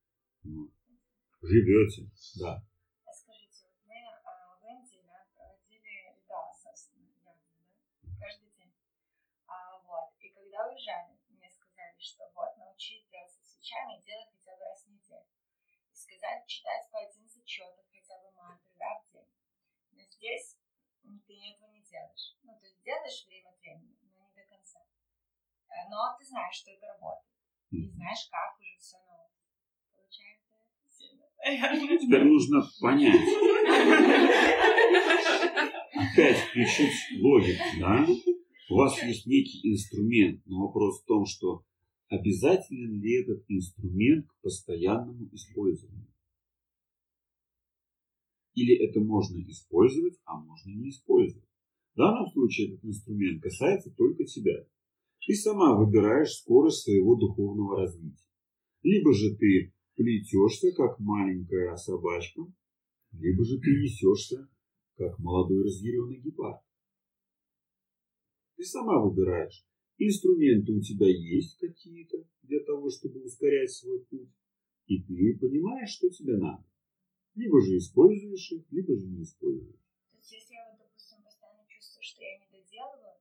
Живете, да. Когда уезжали, мне сказали, что вот, научить делаться свечами делать хотя бы раз в неделю. Сказали читать по 11 четок, хотя бы мантры, да, в день. Но здесь ты этого не делаешь. Ну, то есть делаешь время от времени, но не до конца. Э, Но ты знаешь, что это работает. И знаешь, как уже все новое. Получается, это сильно. Теперь нужно понять. Опять включить логику, да? У вас есть некий инструмент, но вопрос в том, что обязателен ли этот инструмент к постоянному использованию. Или это можно использовать, а можно не использовать. В данном случае этот инструмент касается только тебя. Ты сама выбираешь скорость своего духовного развития. Либо же ты плетешься, как маленькая собачка, либо же ты несешься, как молодой разъяренный гепард. Ты сама выбираешь. Инструменты у тебя есть какие-то для того, чтобы ускорять свой путь. И ты понимаешь, что тебе надо. Либо же используешь их, либо же не используешь. То есть, если я, вот, допустим, постоянно чувствую, что я не доделываю,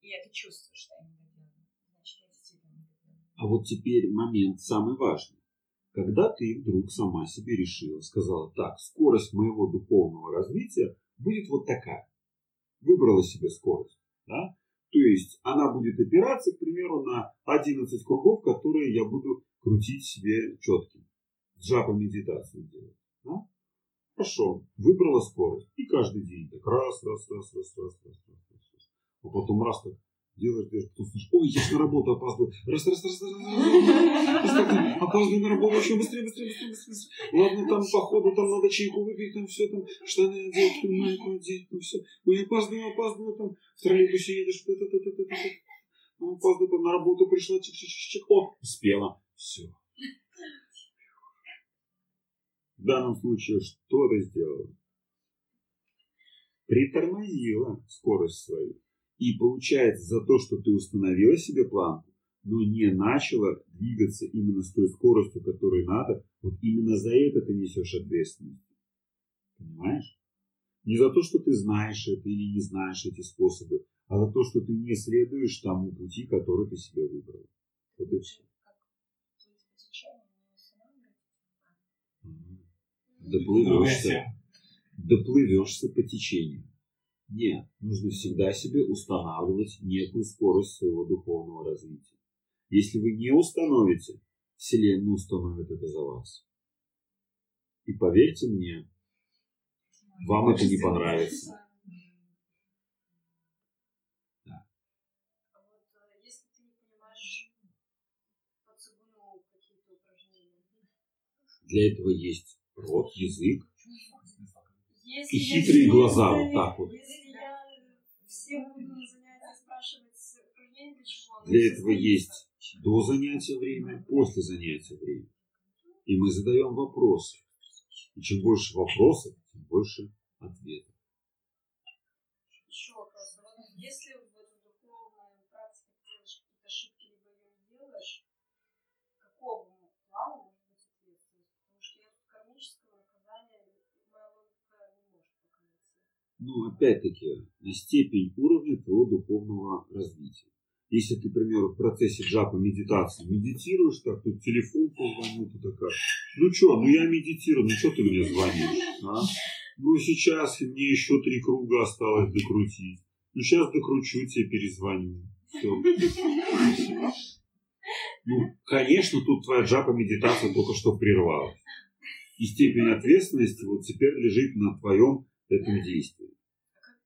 и это чувствую, что я не доделываю, значит, я действительно не доделываю. А вот теперь момент самый важный. Когда ты вдруг сама себе решила, сказала, так, скорость моего духовного развития будет вот такая. Выбрала себе скорость. Да? То есть она будет опираться, к примеру, на 11 кругов, которые я буду крутить себе четким. Джапа медитацию делать. Да? Хорошо, выбрала скорость. И каждый день так раз, раз, раз, раз, раз, раз, раз, раз, раз. А потом раз так делаешь, делаешь, потом слышишь, ой, я же на работу опаздываю. Раз, раз, раз, раз, раз, раз, опаздываю на работу, еще быстрее, быстрее, быстрее, быстрее. Ладно, там походу, там надо чайку выпить, там все, там штаны одеть, там майку одеть, там все. Ой, опаздываю, опаздываю, там в троллейбусе едешь, та та та та та та Ну, опаздываю, там на работу пришла, чик чик чик чик о, успела, все. В данном случае что ты сделала? Притормозила скорость свою. И получается за то, что ты установила себе планку, но не начала двигаться именно с той скоростью, которой надо, вот именно за это ты несешь ответственность. Понимаешь? Не за то, что ты знаешь это или не знаешь эти способы, а за то, что ты не следуешь тому пути, который ты себе выбрал. Вот и все. Доплывешься. Доплывешься по течению. Нет, нужно всегда себе устанавливать некую скорость своего духовного развития. Если вы не установите, Вселенная установит это за вас. И поверьте мне, вам это не понравится. А вот э, если ты не понимаешь по цигуну какие-то упражнения, Для этого есть рот, язык если и я хитрые не глаза. Вот так вот. Если я все буду на занятия спрашивать упражнения, для чего оно Для этого есть до занятия время, после занятия время. И мы задаем вопросы. И чем больше вопросов, тем больше ответов. Еще вопрос. А если в этой духовной практике ты делаешь какие-то ошибки, либо ее не делаешь, какого плана может быть ответственность? Потому что я тут кармического наказания, моя логика не может пока найти. Ну, опять-таки, на степень уровня твоего духовного развития. Если ты, к в процессе джапа медитации медитируешь, так, тут телефон позвонил, ты такая, ну что, ну я медитирую, ну что ты мне звонишь, а? Ну сейчас мне еще три круга осталось докрутить. Ну сейчас докручу, тебе перезвоню. Все. Ну, конечно, тут твоя джапа медитация только что прервалась. И степень ответственности вот теперь лежит на твоем этом действии.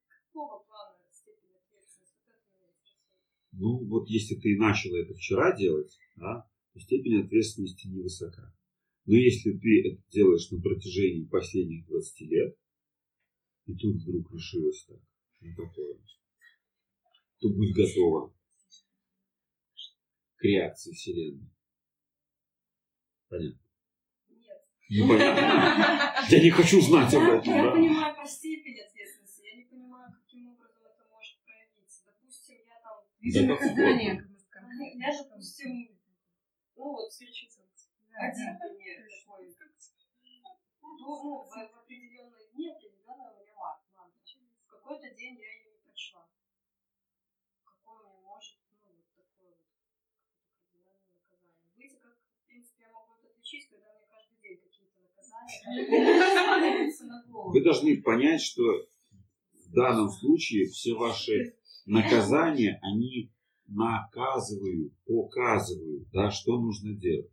Какого плана степень ответственности? Вот это меня интересует. Ну, вот если ты начал это вчера делать, да, то степень ответственности невысока. Но если ты это делаешь на протяжении последних 20 лет, и тут вдруг решилось так, на такое, то будь готова к реакции Вселенной. Понятно? Ну. Я не хочу знать об этом, я понимаю про степень ответственности, я не понимаю, каким образом это может проявиться. Допустим, я там... Сказали. Я, допустим, ну вот Да, один пример такой. Ну, ну, в, определенные дни определенная у меня мат. В какой-то день я ее не прочла. Какое у меня может, ну, вот такое вот определенное наказание. Быть, как, в принципе, я могу это отличить, когда мне каждый день какие-то наказания сваливаются на голову. Вы должны понять, что в данном случае все ваши наказания, они наказывают, показывают, да, что нужно делать.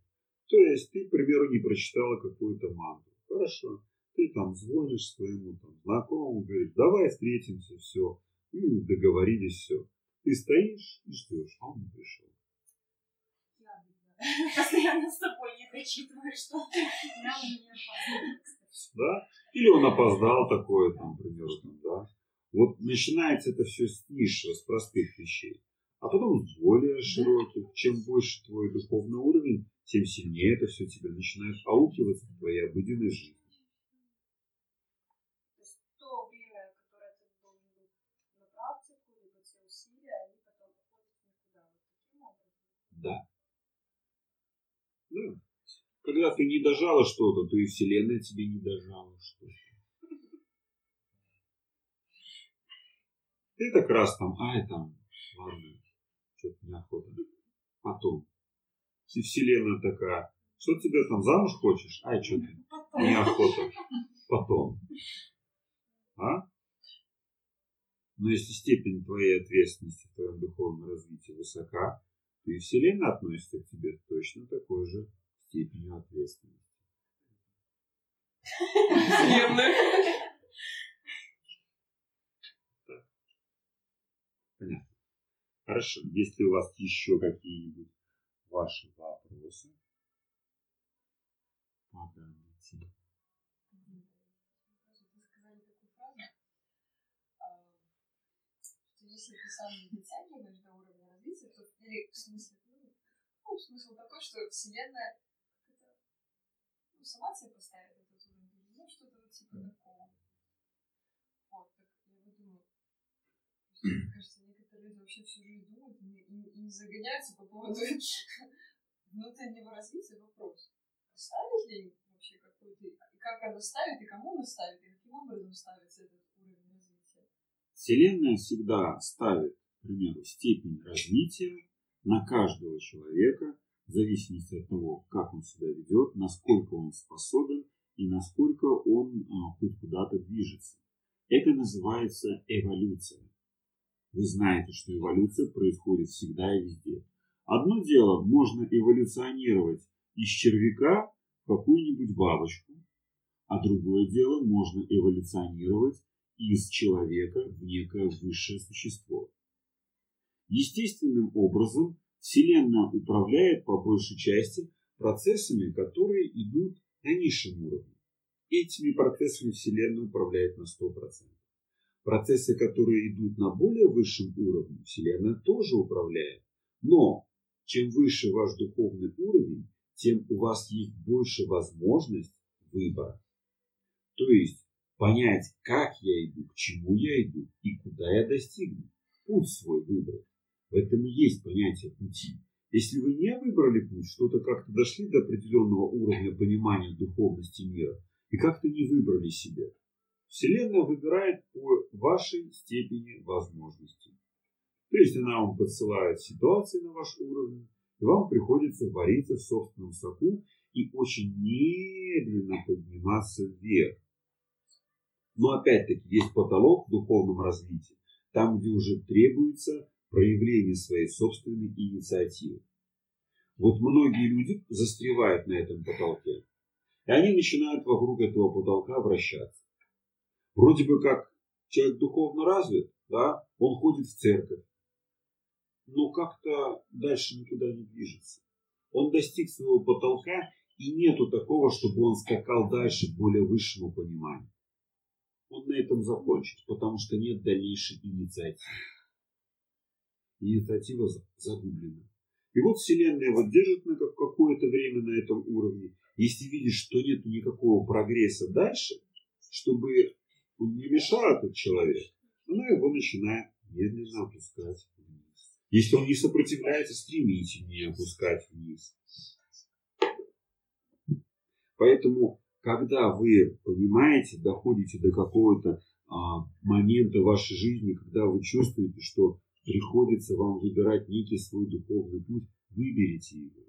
То есть ты, к примеру, не прочитала какую-то мантру. Хорошо. Ты там звонишь своему там, знакомому, говоришь, давай встретимся, все. И договорились, все. Ты стоишь и ждешь, а он не пришел. Постоянно с тобой не дочитываю, что нам не опаздывает. Да? Или он опоздал такое, там, примерно, да. Вот начинается это все с низшего, с простых вещей. А потом с более широких. Чем больше твой духовный уровень, тем сильнее это все тебе начинает аукиваться в твоей обыденной жизни. То есть то время, которое ты должен быть на практику, либо те усилия, они потом уходят в никуда. Вот таким образом. Да. Да. Когда ты не дожала что-то, то и Вселенная тебе не дожала что-то. Ты так раз там, ай там, ладно, что-то неохота. Потом. И Вселенная такая, что тебе там замуж хочешь? Ай, что ты? Неохота. Потом. А? Но если степень твоей ответственности в твоем духовном развитии высока, то и Вселенная относится к тебе точно такой же степенью ответственности. Понятно. Хорошо. Есть ли у вас еще какие-нибудь ваши вопросы по данной теме? А, если ты сам не дотягиваешь до то или в смысле, ну, ну, смысл такой, что Вселенная это, ну, сама себе поставит этот уровень, ну, что-то вот типа такого. Вот, так я вот думаю, мне кажется, некоторые люди вообще всю жизнь думают и, не- и, и не загоняются по поводу внутреннего развития вопрос. Ставит ли им вообще какой-то, как она ставит, и кому она ставит, и каким образом ставится этот уровень развития? Вселенная всегда ставит, к примеру, степень развития на каждого человека в зависимости от того, как он себя ведет, насколько он способен и насколько он а, хоть куда-то движется. Это называется эволюция. Вы знаете, что эволюция происходит всегда и везде. Одно дело, можно эволюционировать из червяка в какую-нибудь бабочку, а другое дело, можно эволюционировать из человека в некое высшее существо. Естественным образом Вселенная управляет по большей части процессами, которые идут на низшем уровне. Этими процессами Вселенная управляет на 100%. Процессы, которые идут на более высшем уровне, Вселенная тоже управляет. Но чем выше ваш духовный уровень, тем у вас есть больше возможность выбора. То есть понять, как я иду, к чему я иду и куда я достигну. Путь свой выбрать. В этом и есть понятие пути. Если вы не выбрали путь, что-то как-то дошли до определенного уровня понимания духовности мира и как-то не выбрали себя, Вселенная выбирает по вашей степени возможностей. То есть она вам подсылает ситуации на ваш уровень, и вам приходится вариться в собственном соку и очень медленно подниматься вверх. Но опять-таки есть потолок в духовном развитии, там, где уже требуется проявление своей собственной инициативы. Вот многие люди застревают на этом потолке, и они начинают вокруг этого потолка вращаться. Вроде бы как человек духовно развит, да, он ходит в церковь, но как-то дальше никуда не движется. Он достиг своего потолка, и нету такого, чтобы он скакал дальше к более высшему пониманию. Он на этом закончит, потому что нет дальнейшей инициативы. Инициатива за- загублена. И вот Вселенная вот держит на как- какое-то время на этом уровне. Если видит, что нет никакого прогресса дальше, чтобы он не мешал этот человек, она его начинает медленно опускать вниз. Если он не сопротивляется, стремительнее опускать вниз. Поэтому, когда вы понимаете, доходите до какого-то а, момента вашей жизни, когда вы чувствуете, что приходится вам выбирать некий свой духовный путь, выберите его.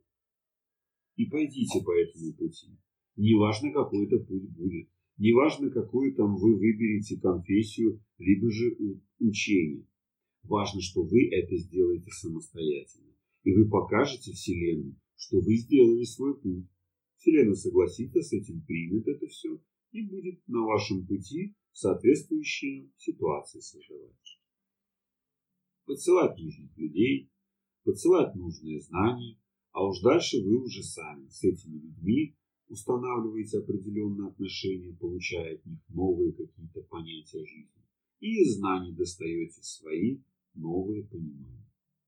И пойдите по этому пути. Неважно, какой это путь будет. Неважно, какую там вы выберете конфессию, либо же учение. Важно, что вы это сделаете самостоятельно. И вы покажете Вселенной, что вы сделали свой путь. Вселенная согласится с этим, примет это все и будет на вашем пути соответствующие ситуации создавать. Подсылать нужных людей, подсылать нужные знания, а уж дальше вы уже сами с этими людьми устанавливаете определенные отношения, получая от них новые какие-то понятия жизни. И из знаний достаете свои новые понимания.